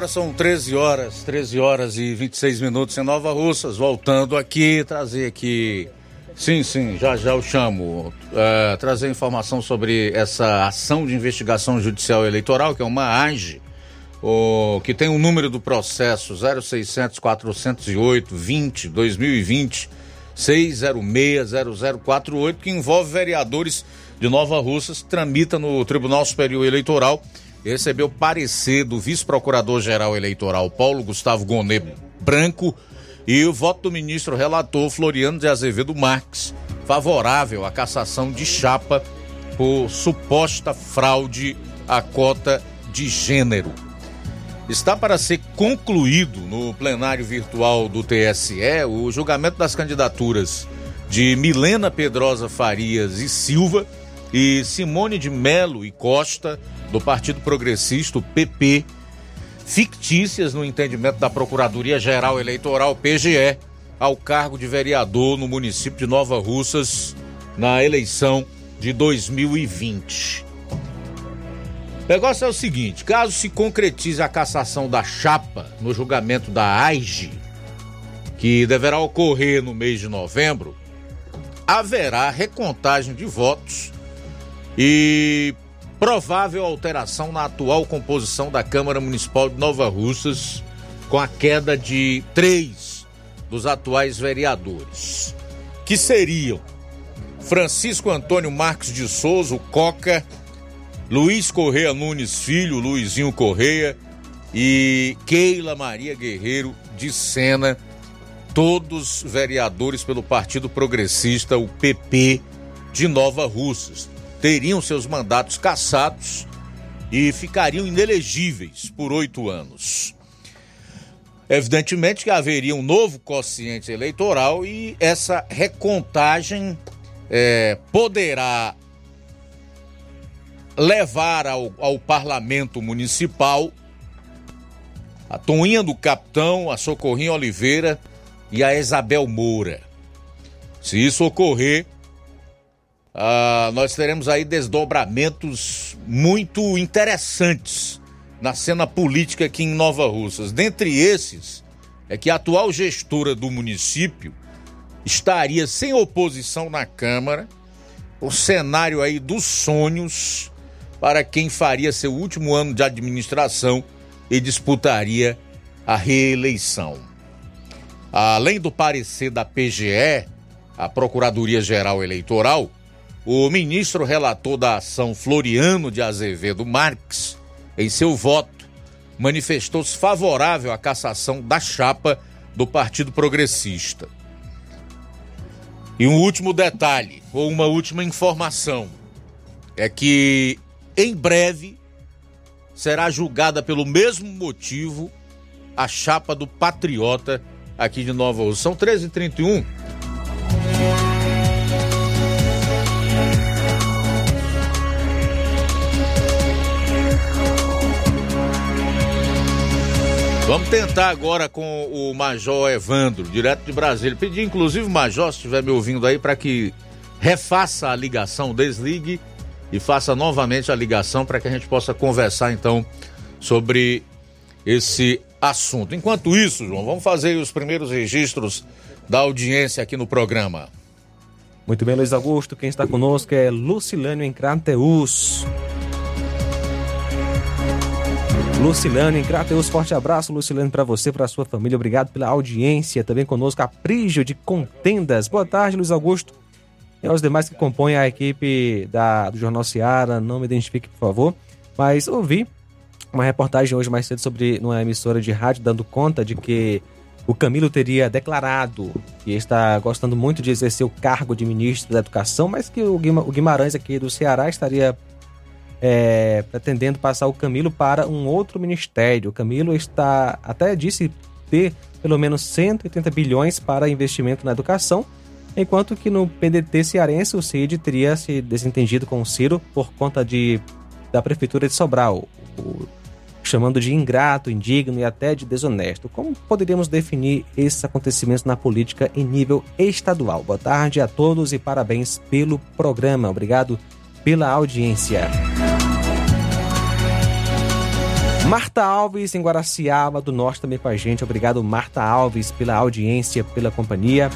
Agora são 13 horas, 13 horas e 26 minutos em Nova Russas. Voltando aqui, trazer aqui. Sim, sim, já já eu chamo. Uh, trazer informação sobre essa ação de investigação judicial eleitoral, que é uma AGE, o, que tem o um número do processo 0600 408 20 2020 606 0048, que envolve vereadores de Nova Russas, tramita no Tribunal Superior Eleitoral recebeu parecer do vice-procurador-geral eleitoral Paulo Gustavo Gonê Branco e o voto do ministro relator Floriano de Azevedo Marques, favorável à cassação de chapa por suposta fraude à cota de gênero. Está para ser concluído no plenário virtual do TSE o julgamento das candidaturas de Milena Pedrosa Farias e Silva e Simone de Melo e Costa do Partido Progressista, o PP, fictícias no entendimento da Procuradoria-Geral Eleitoral, PGE, ao cargo de vereador no município de Nova Russas na eleição de 2020. O negócio é o seguinte: caso se concretize a cassação da chapa no julgamento da AIGE, que deverá ocorrer no mês de novembro, haverá recontagem de votos e provável alteração na atual composição da Câmara Municipal de Nova Russas, com a queda de três dos atuais vereadores, que seriam Francisco Antônio Marques de Souza, o Coca, Luiz Correia Nunes Filho, Luizinho Correia e Keila Maria Guerreiro de Sena, todos vereadores pelo Partido Progressista, o PP de Nova Russas teriam seus mandatos cassados e ficariam inelegíveis por oito anos. Evidentemente que haveria um novo quociente eleitoral e essa recontagem é, poderá levar ao, ao parlamento municipal a Toninha do Capitão, a Socorrinha Oliveira e a Isabel Moura. Se isso ocorrer, ah, nós teremos aí desdobramentos muito interessantes na cena política aqui em Nova Russas. Dentre esses, é que a atual gestora do município estaria sem oposição na Câmara, o cenário aí dos sonhos para quem faria seu último ano de administração e disputaria a reeleição. Além do parecer da PGE, a Procuradoria-Geral Eleitoral, o ministro relator da ação Floriano de Azevedo Marques, em seu voto, manifestou-se favorável à cassação da chapa do Partido Progressista. E um último detalhe, ou uma última informação, é que em breve será julgada pelo mesmo motivo a chapa do Patriota aqui de Nova Rússia. São 13h31. Vamos tentar agora com o Major Evandro, direto de Brasília. Pedi inclusive Major, se estiver me ouvindo aí, para que refaça a ligação, desligue e faça novamente a ligação para que a gente possa conversar então sobre esse assunto. Enquanto isso, João, vamos fazer os primeiros registros da audiência aqui no programa. Muito bem, Luiz Augusto. Quem está conosco é Lucilânio em Crateus. Lucilânio em Crateus, forte abraço, Lucilânio, para você, para sua família. Obrigado pela audiência. Também conosco, Aprígio de Contendas. Boa tarde, Luiz Augusto. E aos demais que compõem a equipe da, do Jornal Seara, não me identifique, por favor. Mas ouvi uma reportagem hoje mais cedo sobre uma emissora de rádio dando conta de que o Camilo teria declarado que está gostando muito de exercer o cargo de ministro da Educação, mas que o Guimarães aqui do Ceará estaria é, pretendendo passar o Camilo para um outro ministério. O Camilo está até disse ter pelo menos 180 bilhões para investimento na educação, enquanto que no PDT cearense o CID teria se desentendido com o Ciro por conta de, da prefeitura de Sobral. O, chamando de ingrato, indigno e até de desonesto. Como poderíamos definir esses acontecimentos na política em nível estadual? Boa tarde a todos e parabéns pelo programa. Obrigado pela audiência. Marta Alves, em Guaraciaba do Norte, também com a gente. Obrigado, Marta Alves, pela audiência, pela companhia.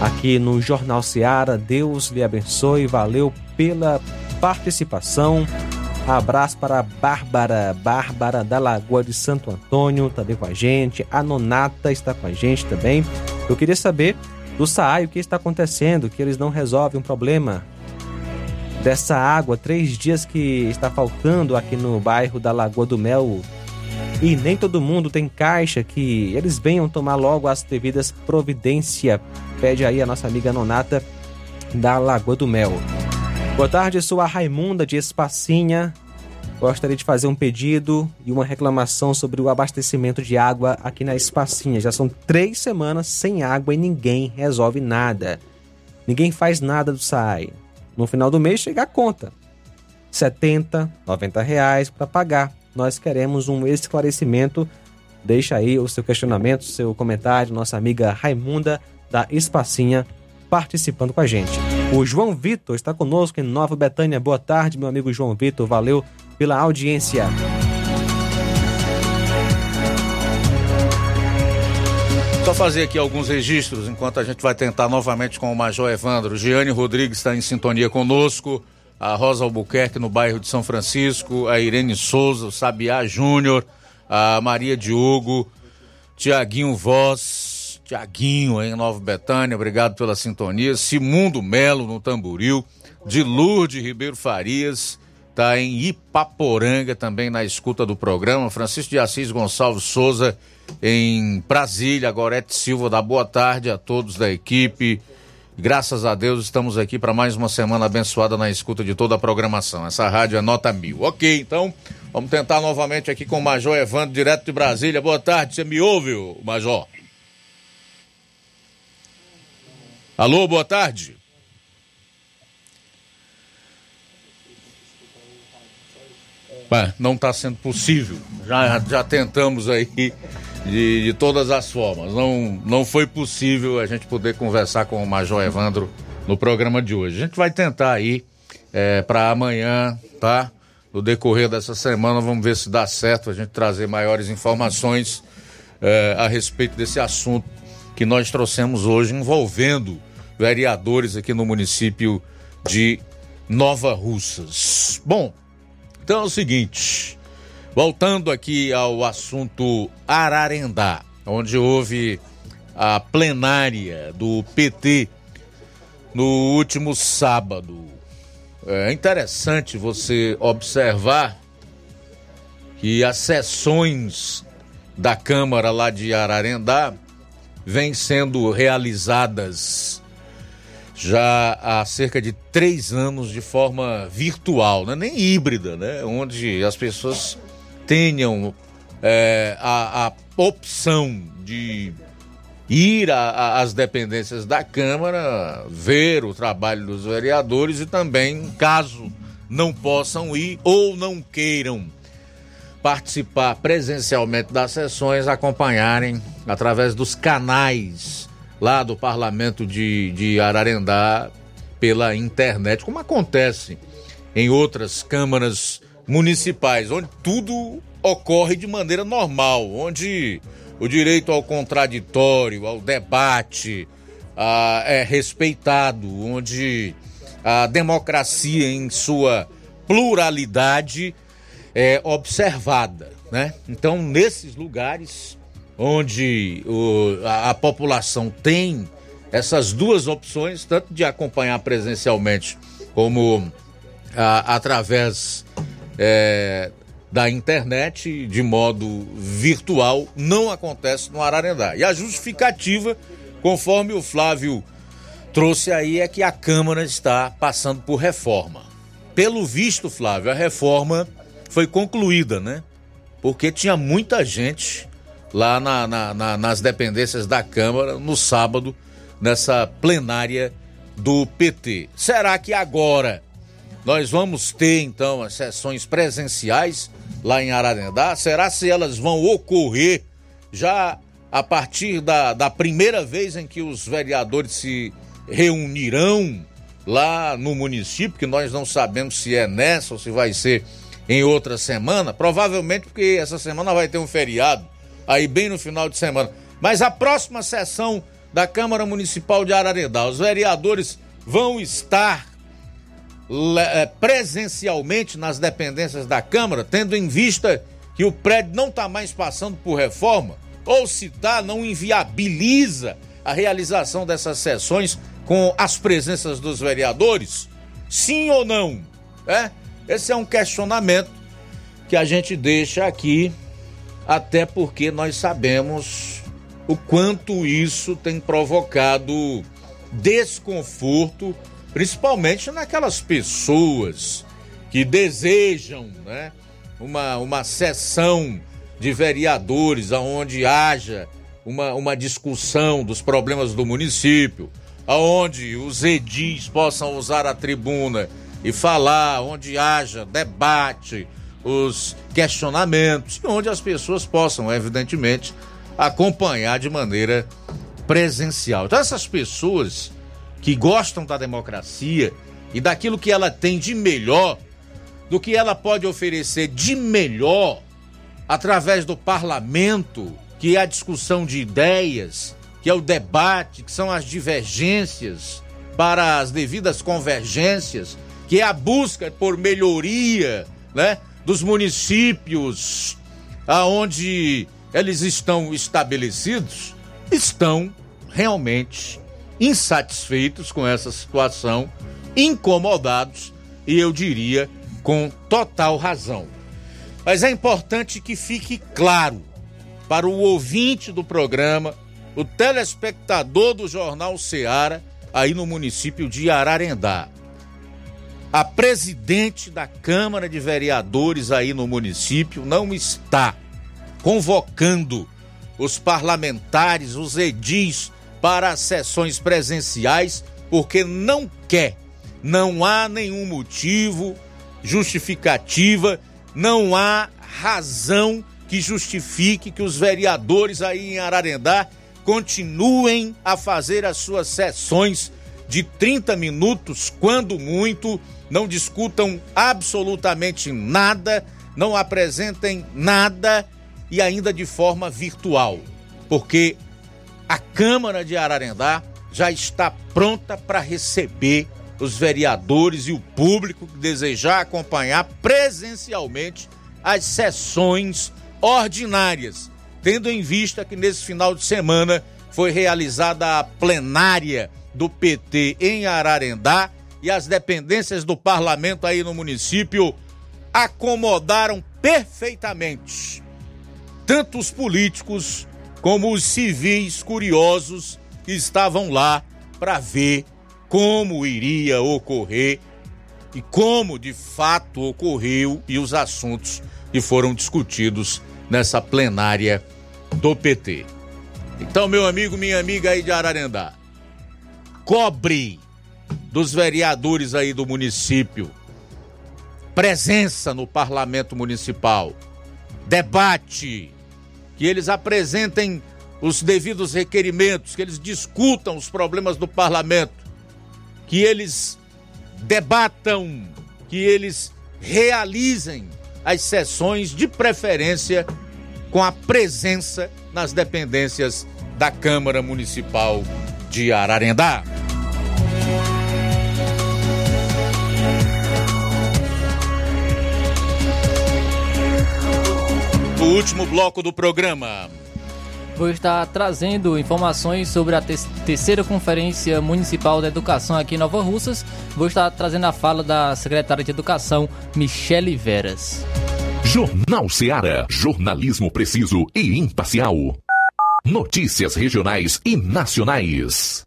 Aqui no Jornal Seara, Deus lhe abençoe, valeu pela participação. Abraço para a Bárbara, Bárbara da Lagoa de Santo Antônio, também com a gente. A Nonata está com a gente também. Eu queria saber do SAAI o que está acontecendo, que eles não resolvem um problema dessa água. Três dias que está faltando aqui no bairro da Lagoa do Mel. E nem todo mundo tem caixa que eles venham tomar logo as devidas providências. Pede aí a nossa amiga Nonata da Lagoa do Mel. Boa tarde, sou a Raimunda de Espacinha. Gostaria de fazer um pedido e uma reclamação sobre o abastecimento de água aqui na Espacinha. Já são três semanas sem água e ninguém resolve nada. Ninguém faz nada do SAI. No final do mês chega a conta. 70, 90 reais para pagar. Nós queremos um esclarecimento. Deixa aí o seu questionamento, seu comentário. Nossa amiga Raimunda da Espacinha participando com a gente. O João Vitor está conosco em Nova Betânia. Boa tarde, meu amigo João Vitor. Valeu pela audiência. Fazer aqui alguns registros enquanto a gente vai tentar novamente com o Major Evandro. Giane Rodrigues está em sintonia conosco. A Rosa Albuquerque no bairro de São Francisco. A Irene Souza, o Sabiá Júnior. A Maria Diogo. Tiaguinho Voz. Tiaguinho em Nova Betânia, obrigado pela sintonia. Simundo Melo no Tamboril. De Lourdes Ribeiro Farias, está em Ipaporanga também na escuta do programa. Francisco de Assis Gonçalves Souza em Brasília. Gorete Silva da boa tarde a todos da equipe. Graças a Deus estamos aqui para mais uma semana abençoada na escuta de toda a programação. Essa rádio é nota mil. Ok, então vamos tentar novamente aqui com o Major Evandro, direto de Brasília. Boa tarde, você me ouve, Major? Alô, boa tarde. não está sendo possível. Já, já tentamos aí de, de todas as formas. Não, não foi possível a gente poder conversar com o Major Evandro no programa de hoje. A gente vai tentar aí é, para amanhã, tá? No decorrer dessa semana, vamos ver se dá certo a gente trazer maiores informações é, a respeito desse assunto que nós trouxemos hoje envolvendo vereadores aqui no município de Nova Russas. Bom, então é o seguinte, voltando aqui ao assunto Ararendá, onde houve a plenária do PT no último sábado. É interessante você observar que as sessões da Câmara lá de Ararendá vêm sendo realizadas já há cerca de três anos de forma virtual, né? nem híbrida, né? onde as pessoas tenham é, a, a, opção de ir às dependências da Câmara, ver o trabalho dos vereadores e também, caso não possam ir ou não queiram participar presencialmente das sessões, acompanharem através dos canais lá do parlamento de, de Ararendá pela internet, como acontece em outras câmaras municipais, onde tudo ocorre de maneira normal, onde o direito ao contraditório, ao debate ah, é respeitado, onde a democracia em sua pluralidade é observada, né? Então, nesses lugares onde o, a, a, população tem essas duas opções, tanto de acompanhar presencialmente como a, através é, da internet, de modo virtual, não acontece no Ararendá. E a justificativa, conforme o Flávio trouxe aí, é que a Câmara está passando por reforma. Pelo visto, Flávio, a reforma foi concluída, né? Porque tinha muita gente lá na, na, na, nas dependências da Câmara no sábado, nessa plenária do PT. Será que agora nós vamos ter então as sessões presenciais lá em Ararendá? Será se elas vão ocorrer já a partir da, da primeira vez em que os vereadores se reunirão lá no município, que nós não sabemos se é nessa ou se vai ser em outra semana, provavelmente porque essa semana vai ter um feriado aí bem no final de semana. Mas a próxima sessão da Câmara Municipal de Ararendá, os vereadores vão estar presencialmente nas dependências da Câmara, tendo em vista que o prédio não está mais passando por reforma, ou se está, não inviabiliza a realização dessas sessões com as presenças dos vereadores? Sim ou não? É? Esse é um questionamento que a gente deixa aqui até porque nós sabemos o quanto isso tem provocado desconforto, principalmente naquelas pessoas que desejam né, uma, uma sessão de vereadores onde haja uma, uma discussão dos problemas do município, aonde os edis possam usar a tribuna e falar, onde haja debate, os questionamentos, onde as pessoas possam, evidentemente, acompanhar de maneira presencial. Então, essas pessoas que gostam da democracia e daquilo que ela tem de melhor, do que ela pode oferecer de melhor através do parlamento, que é a discussão de ideias, que é o debate, que são as divergências para as devidas convergências, que é a busca por melhoria, né? dos municípios aonde eles estão estabelecidos estão realmente insatisfeitos com essa situação, incomodados e eu diria com total razão. Mas é importante que fique claro para o ouvinte do programa, o telespectador do Jornal Ceará, aí no município de Ararendá a presidente da Câmara de Vereadores aí no município não está convocando os parlamentares, os edis, para as sessões presenciais, porque não quer. Não há nenhum motivo, justificativa não há razão que justifique que os vereadores aí em Ararendá continuem a fazer as suas sessões de 30 minutos, quando muito, não discutam absolutamente nada, não apresentem nada e ainda de forma virtual, porque a Câmara de Ararendá já está pronta para receber os vereadores e o público que desejar acompanhar presencialmente as sessões ordinárias, tendo em vista que nesse final de semana foi realizada a plenária do PT em Ararendá e as dependências do parlamento aí no município acomodaram perfeitamente. Tanto os políticos como os civis curiosos que estavam lá para ver como iria ocorrer e como de fato ocorreu e os assuntos que foram discutidos nessa plenária do PT. Então, meu amigo, minha amiga aí de Ararendá, cobre dos vereadores aí do município presença no parlamento municipal, debate, que eles apresentem os devidos requerimentos, que eles discutam os problemas do parlamento, que eles debatam, que eles realizem as sessões de preferência com a presença nas dependências da Câmara Municipal de Ararendá. O último bloco do programa. Vou estar trazendo informações sobre a te terceira Conferência Municipal da Educação aqui em Nova Russas. Vou estar trazendo a fala da secretária de Educação, Michele Veras. Jornal Seara. Jornalismo preciso e imparcial. Notícias regionais e nacionais.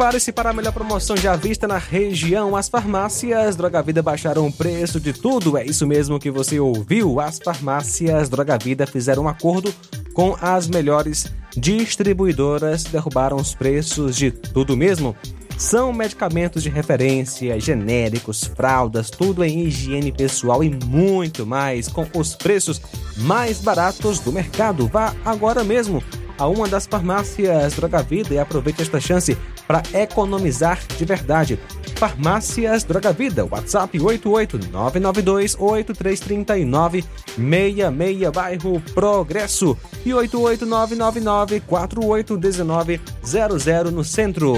Prepare-se para a melhor promoção já vista na região. As farmácias Droga Vida baixaram o preço de tudo. É isso mesmo que você ouviu. As farmácias Droga Vida fizeram um acordo com as melhores distribuidoras, derrubaram os preços de tudo mesmo. São medicamentos de referência, genéricos, fraldas, tudo em higiene pessoal e muito mais, com os preços mais baratos do mercado. Vá agora mesmo a uma das farmácias Droga Vida e aproveite esta chance para economizar de verdade. Farmácias Droga Vida, WhatsApp 88992833966, bairro Progresso e 88999481900 no centro.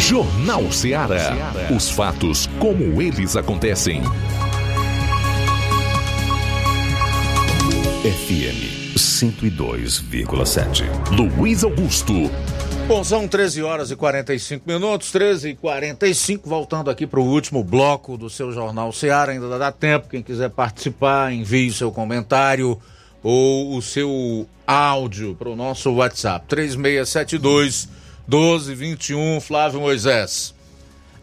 Jornal Ceará. Os fatos como eles acontecem. FM 102,7. Luiz Augusto. Bom, são 13 horas e 45 minutos, 13 e 45, voltando aqui para o último bloco do seu Jornal Ceará, ainda dá tempo, quem quiser participar, envie seu comentário ou o seu áudio para o nosso WhatsApp, 3672 1221, Flávio Moisés.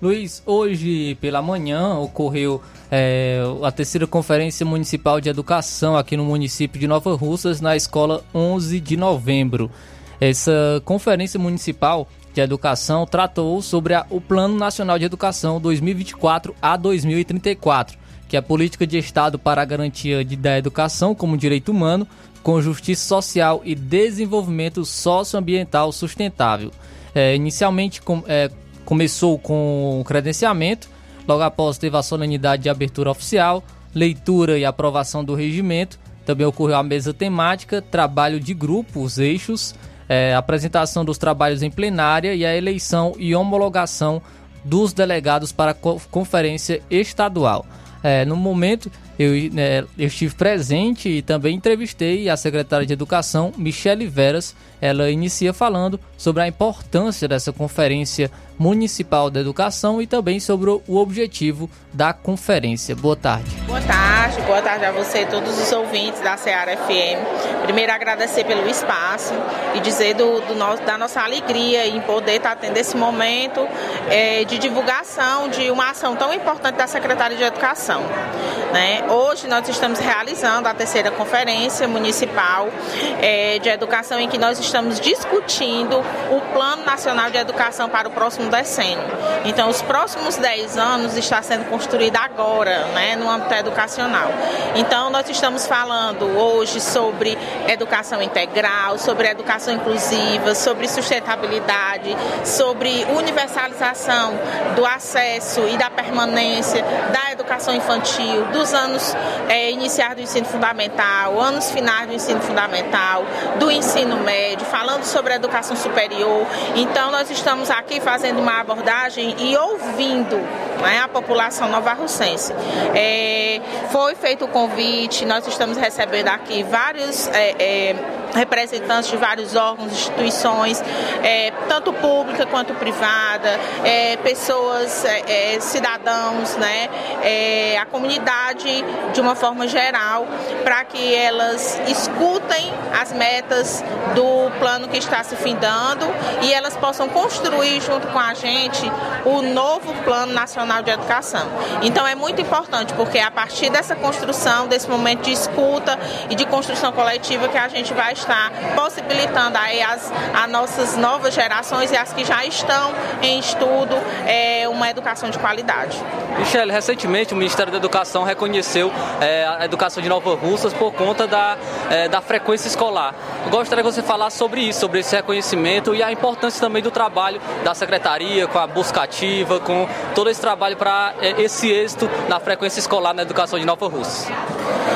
Luiz, hoje pela manhã ocorreu é, a terceira Conferência Municipal de Educação aqui no município de Nova Russas, na escola 11 de novembro. Essa Conferência Municipal de Educação tratou sobre a, o Plano Nacional de Educação 2024 a 2034, que é a política de Estado para a garantia de, da educação como direito humano, com justiça social e desenvolvimento socioambiental sustentável. É, inicialmente com, é, começou com o credenciamento, logo após teve a solenidade de abertura oficial, leitura e aprovação do regimento, também ocorreu a mesa temática, trabalho de grupo, os eixos, é, apresentação dos trabalhos em plenária e a eleição e homologação dos delegados para a conferência estadual. É, no momento, eu, é, eu, estive presente e também entrevistei a secretária de Educação, Michele Veras. Ela inicia falando sobre a importância dessa conferência municipal da educação e também sobre o objetivo da conferência. Boa tarde. Boa tarde, boa tarde a você todos os ouvintes da Seara FM. Primeiro agradecer pelo espaço e dizer do, do nosso, da nossa alegria em poder estar tendo esse momento é, de divulgação de uma ação tão importante da Secretaria de Educação. Né? Hoje nós estamos realizando a terceira conferência municipal é, de educação em que nós estamos discutindo o Plano Nacional de Educação para o próximo decênio. Então, os próximos 10 anos está sendo construído agora, né, no âmbito educacional. Então, nós estamos falando hoje sobre educação integral, sobre educação inclusiva, sobre sustentabilidade, sobre universalização do acesso e da permanência da educação infantil, dos anos é, iniciais do ensino fundamental, anos finais do ensino fundamental, do ensino médio, falando sobre a educação superior. Então, nós estamos aqui fazendo uma abordagem e ouvindo né, a população nova-russense. É, foi feito o convite, nós estamos recebendo aqui vários é, é, representantes de vários órgãos, instituições, é, tanto pública quanto privada, é, pessoas, cidadãos, né, a comunidade de uma forma geral, para que elas escutem as metas do plano que está se findando e elas possam construir junto com a gente o novo Plano Nacional de Educação. Então é muito importante, porque é a partir dessa construção, desse momento de escuta e de construção coletiva que a gente vai estar possibilitando aí as, as nossas novas gerações e as que já estão em estudo é, uma educação de qualidade. Michele, recentemente o Ministério da Educação reconheceu é, a educação de Nova Russas por conta da, é, da frequência escolar. Gostaria que você falasse sobre isso, sobre esse reconhecimento e a importância também do trabalho da Secretaria, com a busca ativa, com todo esse trabalho para é, esse êxito na frequência escolar na educação de Nova Russa.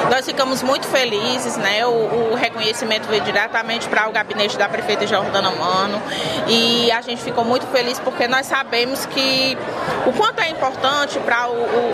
Nós ficamos muito felizes, né? O, o reconhecimento veio diretamente para o gabinete da prefeita Jordana Mano e a gente ficou muito feliz porque nós sabemos que o quanto é importante para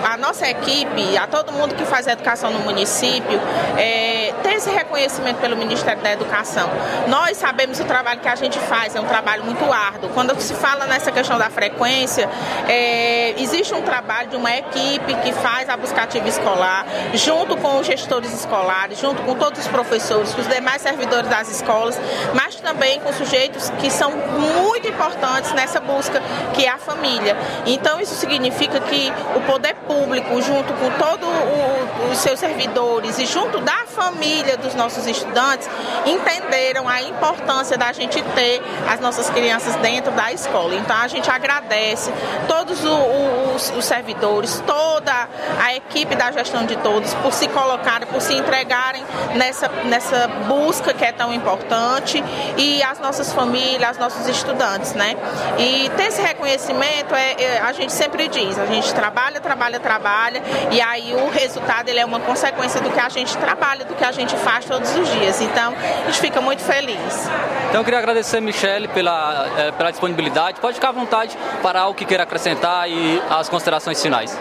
a nossa equipe, a todo mundo que faz educação no município, é, ter esse reconhecimento pelo Ministério da Educação. Nós sabemos o trabalho que a gente faz, é um trabalho muito árduo. Quando se fala nessa questão da frequência, é, existe um trabalho de uma equipe que faz a buscativa escolar, junto com os gestores escolares, junto com todos os professores, com os demais servidores das escolas, mas também com sujeitos que são muito importantes nessa busca, que é a família. Então isso significa que o poder público, junto com todos os seus servidores e junto da família dos nossos estudantes, entenderam a importância da gente ter as nossas crianças dentro da escola. Então a gente agradece todos os, os servidores, toda a equipe da gestão de todos por se colocarem, por se entregarem nessa, nessa busca que é tão importante e as nossas famílias, os nossos estudantes, né? E ter esse reconhecimento, é, é, a gente sempre diz, a gente trabalha, trabalha, trabalha e aí o resultado ele é uma consequência do que a gente trabalha, do que a gente faz todos os dias. Então, a gente fica muito feliz. Então, eu queria agradecer, Michele, pela, é, pela disponibilidade. Pode ficar à vontade para o que queira acrescentar e as considerações finais.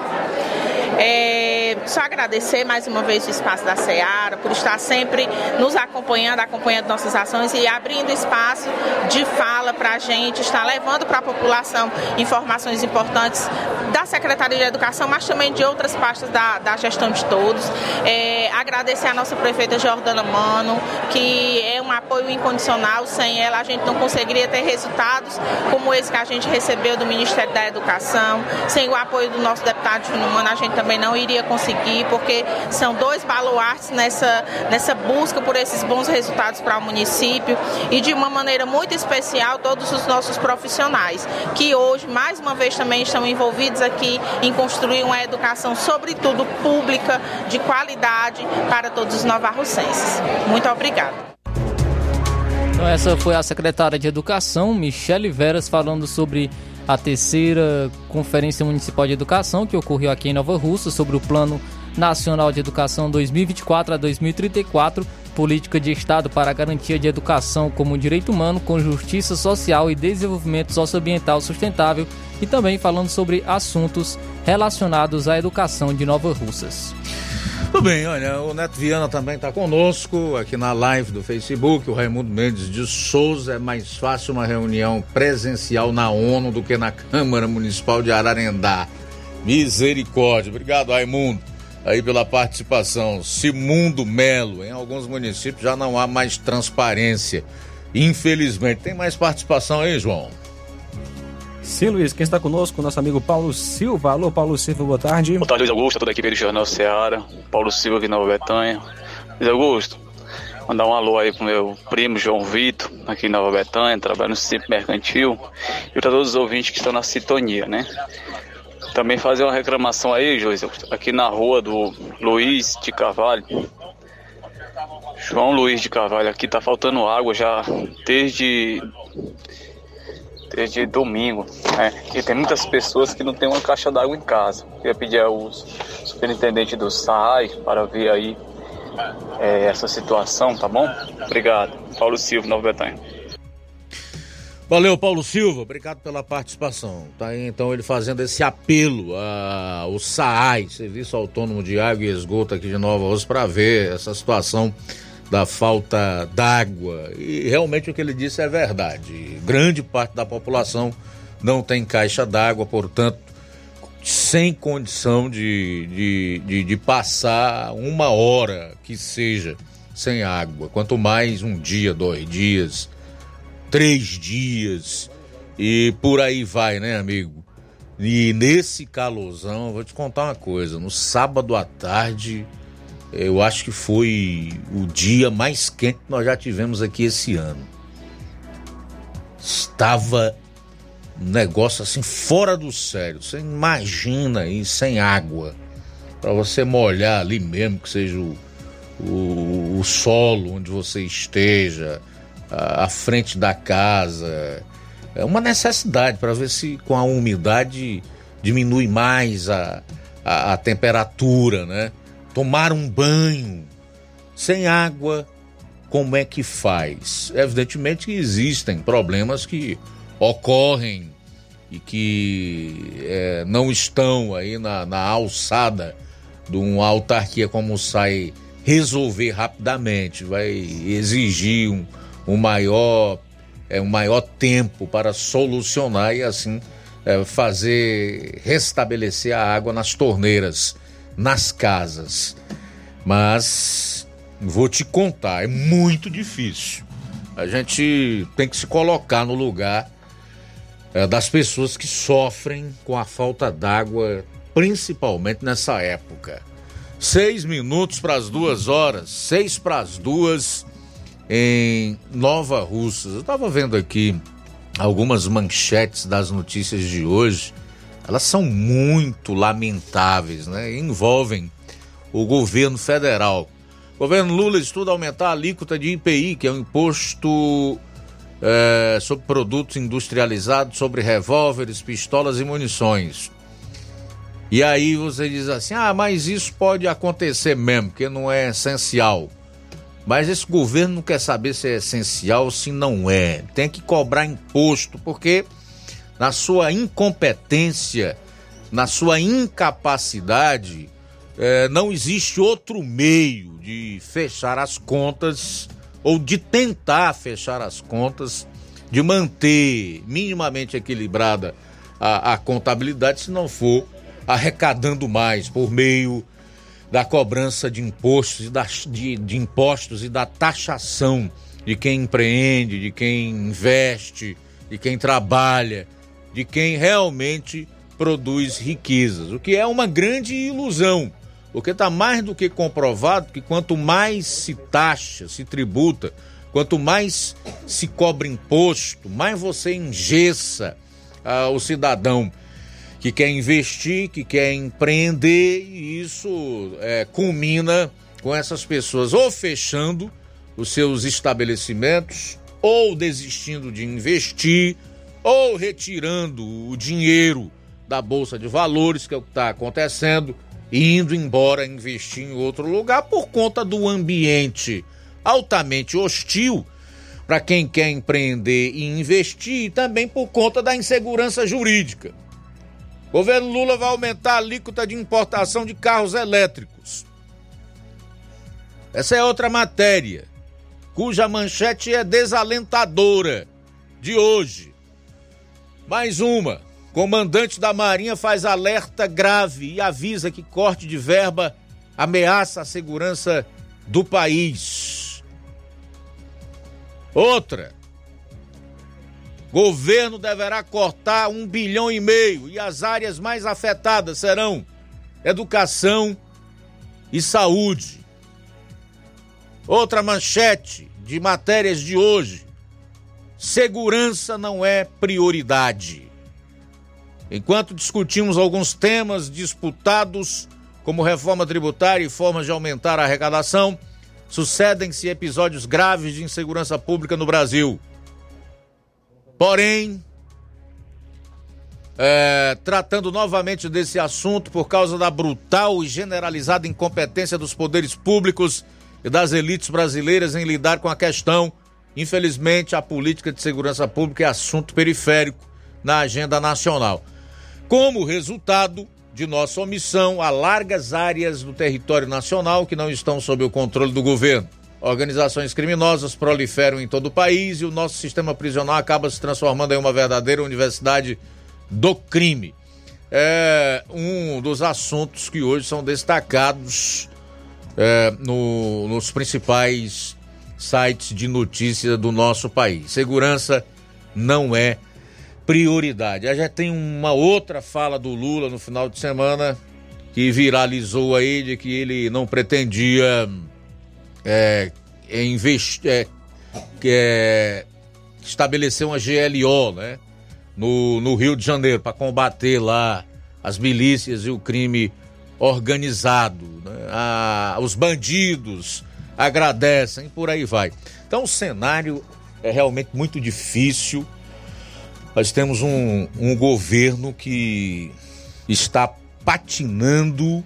É, só agradecer mais uma vez o espaço da Seara por estar sempre nos acompanhando, acompanhando nossas ações e abrindo espaço de fala para a gente, estar levando para a população informações importantes da Secretaria de Educação, mas também de outras pastas da, da gestão de todos. É, agradecer a nossa prefeita Jordana Mano, que é um apoio incondicional. Sem ela, a gente não conseguiria ter resultados como esse que a gente recebeu do Ministério da Educação. Sem o apoio do nosso deputado Júnior Mano, a gente também não iria conseguir, porque são dois baluartes nessa, nessa busca por esses bons resultados para o município e de uma maneira muito especial todos os nossos profissionais, que hoje, mais uma vez, também estão envolvidos aqui em construir uma educação, sobretudo pública, de qualidade para todos os novarrocenses. Muito obrigada. Então essa foi a secretária de Educação, Michele Veras, falando sobre a terceira Conferência Municipal de Educação, que ocorreu aqui em Nova Russa, sobre o Plano Nacional de Educação 2024 a 2034, política de Estado para a garantia de educação como direito humano, com justiça social e desenvolvimento socioambiental sustentável, e também falando sobre assuntos relacionados à educação de Nova Russas. Tudo bem, olha, o Neto Viana também está conosco aqui na live do Facebook. O Raimundo Mendes de Souza. É mais fácil uma reunião presencial na ONU do que na Câmara Municipal de Ararendá. Misericórdia. Obrigado, Raimundo, aí pela participação. Simundo Melo. Em alguns municípios já não há mais transparência. Infelizmente. Tem mais participação aí, João? Sim, Luiz, quem está conosco, nosso amigo Paulo Silva. Alô, Paulo Silva, boa tarde. Boa tarde, Luiz Augusto, toda a equipe do Jornal Ceará. Paulo Silva aqui na Nova Betânia. Luiz Augusto, mandar um alô aí pro meu primo João Vitor, aqui em Nova Betânia, trabalha no Simples Mercantil. E para todos os ouvintes que estão na sintonia, né? Também fazer uma reclamação aí, Augusto, aqui na rua do Luiz de Carvalho. João Luiz de Carvalho, aqui tá faltando água já desde desde domingo, né? E tem muitas pessoas que não tem uma caixa d'água em casa. Queria pedir ao superintendente do SAI para ver aí é, essa situação, tá bom? Obrigado. Paulo Silva, Nova Betânia. Valeu, Paulo Silva, obrigado pela participação. Tá aí então ele fazendo esse apelo ao SAAI, Serviço Autônomo de Água e Esgoto aqui de Nova Rosa, para ver essa situação da falta d'água. E realmente o que ele disse é verdade. Grande parte da população não tem caixa d'água, portanto, sem condição de, de, de, de, passar uma hora que seja sem água. Quanto mais um dia, dois dias, três dias e por aí vai, né, amigo? E nesse calorzão, vou te contar uma coisa: no sábado à tarde eu acho que foi o dia mais quente que nós já tivemos aqui esse ano. Estava um negócio assim fora do sério. Você imagina aí sem água. Para você molhar ali mesmo, que seja o, o, o solo onde você esteja, a, a frente da casa. É uma necessidade para ver se com a umidade diminui mais a, a, a temperatura, né? Tomar um banho sem água, como é que faz? Evidentemente que existem problemas que ocorrem e que é, não estão aí na, na alçada de uma autarquia como sai resolver rapidamente, vai exigir um, um maior é, um maior tempo para solucionar e assim é, fazer restabelecer a água nas torneiras, nas casas. Mas vou te contar, é muito difícil. A gente tem que se colocar no lugar é, das pessoas que sofrem com a falta d'água, principalmente nessa época. Seis minutos para as duas horas, seis para as duas em Nova Russas. Eu estava vendo aqui algumas manchetes das notícias de hoje. Elas são muito lamentáveis, né? Envolvem o governo federal. O governo Lula estuda aumentar a alíquota de IPI, que é o imposto é, sobre produtos industrializados, sobre revólveres, pistolas e munições. E aí você diz assim: ah, mas isso pode acontecer mesmo, porque não é essencial. Mas esse governo não quer saber se é essencial ou se não é. Tem que cobrar imposto, porque na sua incompetência, na sua incapacidade, é, não existe outro meio de fechar as contas ou de tentar fechar as contas, de manter minimamente equilibrada a, a contabilidade, se não for arrecadando mais por meio da cobrança de impostos e da, de, de impostos e da taxação de quem empreende, de quem investe, de quem trabalha, de quem realmente produz riquezas, o que é uma grande ilusão, porque está mais do que comprovado que quanto mais se taxa, se tributa, quanto mais se cobra imposto, mais você engessa ah, o cidadão que quer investir, que quer empreender, e isso é, culmina com essas pessoas ou fechando os seus estabelecimentos, ou desistindo de investir, ou retirando o dinheiro da Bolsa de Valores, que é o que está acontecendo, e indo embora investir em outro lugar por conta do ambiente altamente hostil para quem quer empreender e investir, e também por conta da insegurança jurídica. Governo Lula vai aumentar a alíquota de importação de carros elétricos. Essa é outra matéria, cuja manchete é desalentadora de hoje. Mais uma. Comandante da Marinha faz alerta grave e avisa que corte de verba ameaça a segurança do país. Outra. Governo deverá cortar um bilhão e meio e as áreas mais afetadas serão educação e saúde. Outra manchete de matérias de hoje: segurança não é prioridade. Enquanto discutimos alguns temas disputados, como reforma tributária e formas de aumentar a arrecadação, sucedem-se episódios graves de insegurança pública no Brasil. Porém, é, tratando novamente desse assunto por causa da brutal e generalizada incompetência dos poderes públicos e das elites brasileiras em lidar com a questão, infelizmente a política de segurança pública é assunto periférico na agenda nacional. Como resultado de nossa omissão, há largas áreas do território nacional que não estão sob o controle do governo. Organizações criminosas proliferam em todo o país e o nosso sistema prisional acaba se transformando em uma verdadeira universidade do crime. É um dos assuntos que hoje são destacados é, no, nos principais sites de notícia do nosso país. Segurança não é prioridade. A gente tem uma outra fala do Lula no final de semana que viralizou aí de que ele não pretendia é, é, é, é, estabelecer uma GLO, né? No, no Rio de Janeiro, para combater lá as milícias e o crime organizado. Né? Ah, os bandidos agradecem, por aí vai. Então o cenário é realmente muito difícil. Nós temos um, um governo que está patinando,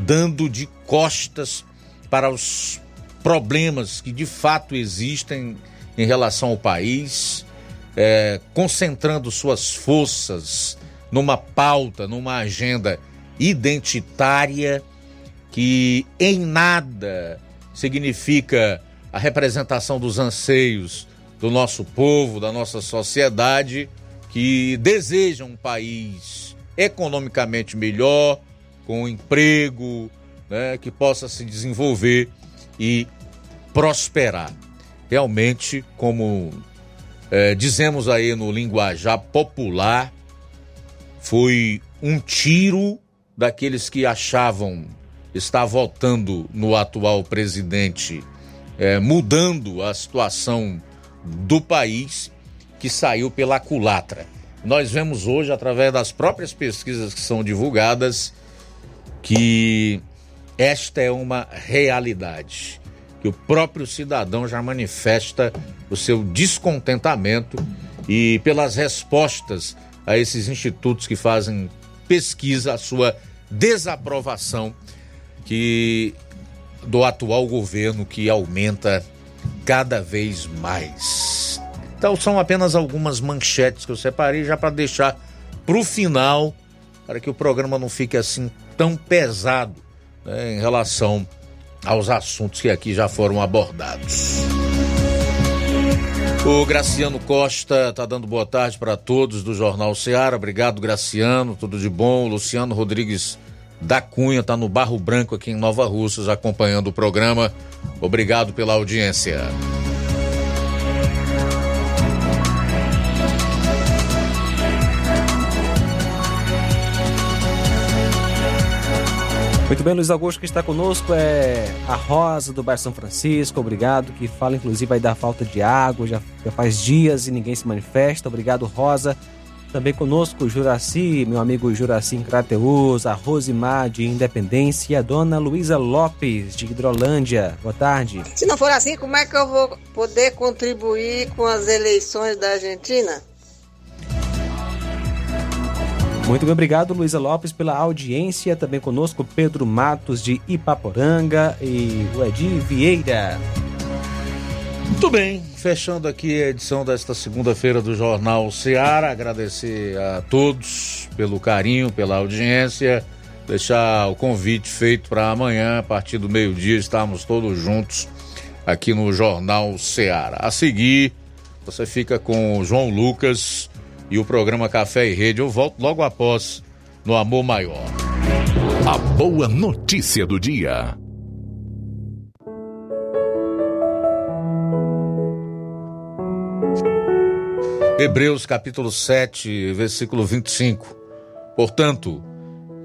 dando de costas para os problemas que de fato existem em relação ao país. é, concentrando suas forças numa pauta, numa agenda identitária que em nada significa a representação dos anseios do nosso povo, da nossa sociedade, que deseja um país economicamente melhor, com emprego, né, que possa se desenvolver e prosperar. Realmente, como é, dizemos aí no linguajar popular, foi um tiro daqueles que achavam estar votando no atual presidente, é, mudando a situação do país, que saiu pela culatra. Nós vemos hoje, através das próprias pesquisas que são divulgadas, que esta é uma realidade, que o próprio cidadão já manifesta o seu descontentamento e pelas respostas a esses institutos que fazem pesquisa, a sua desaprovação que do atual governo que aumenta cada vez mais. Então são apenas algumas manchetes que eu separei já para deixar para o final, para que o programa não fique assim tão pesado né, em relação aos assuntos que aqui já foram abordados. O Graciano Costa está dando boa tarde para todos do Jornal Ceará. Obrigado, Graciano. Tudo de bom. Luciano Rodrigues da Cunha está no Barro Branco aqui em Nova Russas acompanhando o programa. Obrigado pela audiência. Muito bem, Luiz Augusto, que está conosco é a Rosa do bairro São Francisco, obrigado, que fala inclusive aí da falta de água, já, já faz dias e ninguém se manifesta. Obrigado, Rosa. Também conosco o Juraci, meu amigo Juraci em Crateus, a Rosimar de Independência e a dona Luísa Lopes de Hidrolândia. Boa tarde. Se não for assim, como é que eu vou poder contribuir com as eleições da Argentina? Muito bem, obrigado, Luísa Lopes, pela audiência. Também conosco Pedro Matos de Ipaporanga e o Edir Vieira. Muito bem, fechando aqui a edição desta segunda-feira do Jornal Seara. Agradecer a todos pelo carinho, pela audiência. Deixar o convite feito para amanhã, a partir do meio-dia, estarmos todos juntos aqui no Jornal Seara. A seguir, você fica com o João Lucas e o programa Café e Rede. Eu volto logo após no Amor Maior. A boa notícia do dia. Hebreus capítulo 7, versículo 25. Portanto,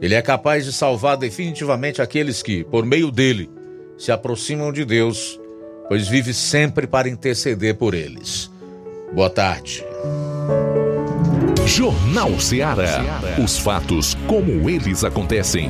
ele é capaz de salvar definitivamente aqueles que, por meio dele, se aproximam de Deus, pois vive sempre para interceder por eles. Boa tarde. Jornal Ceará. Os fatos como eles acontecem.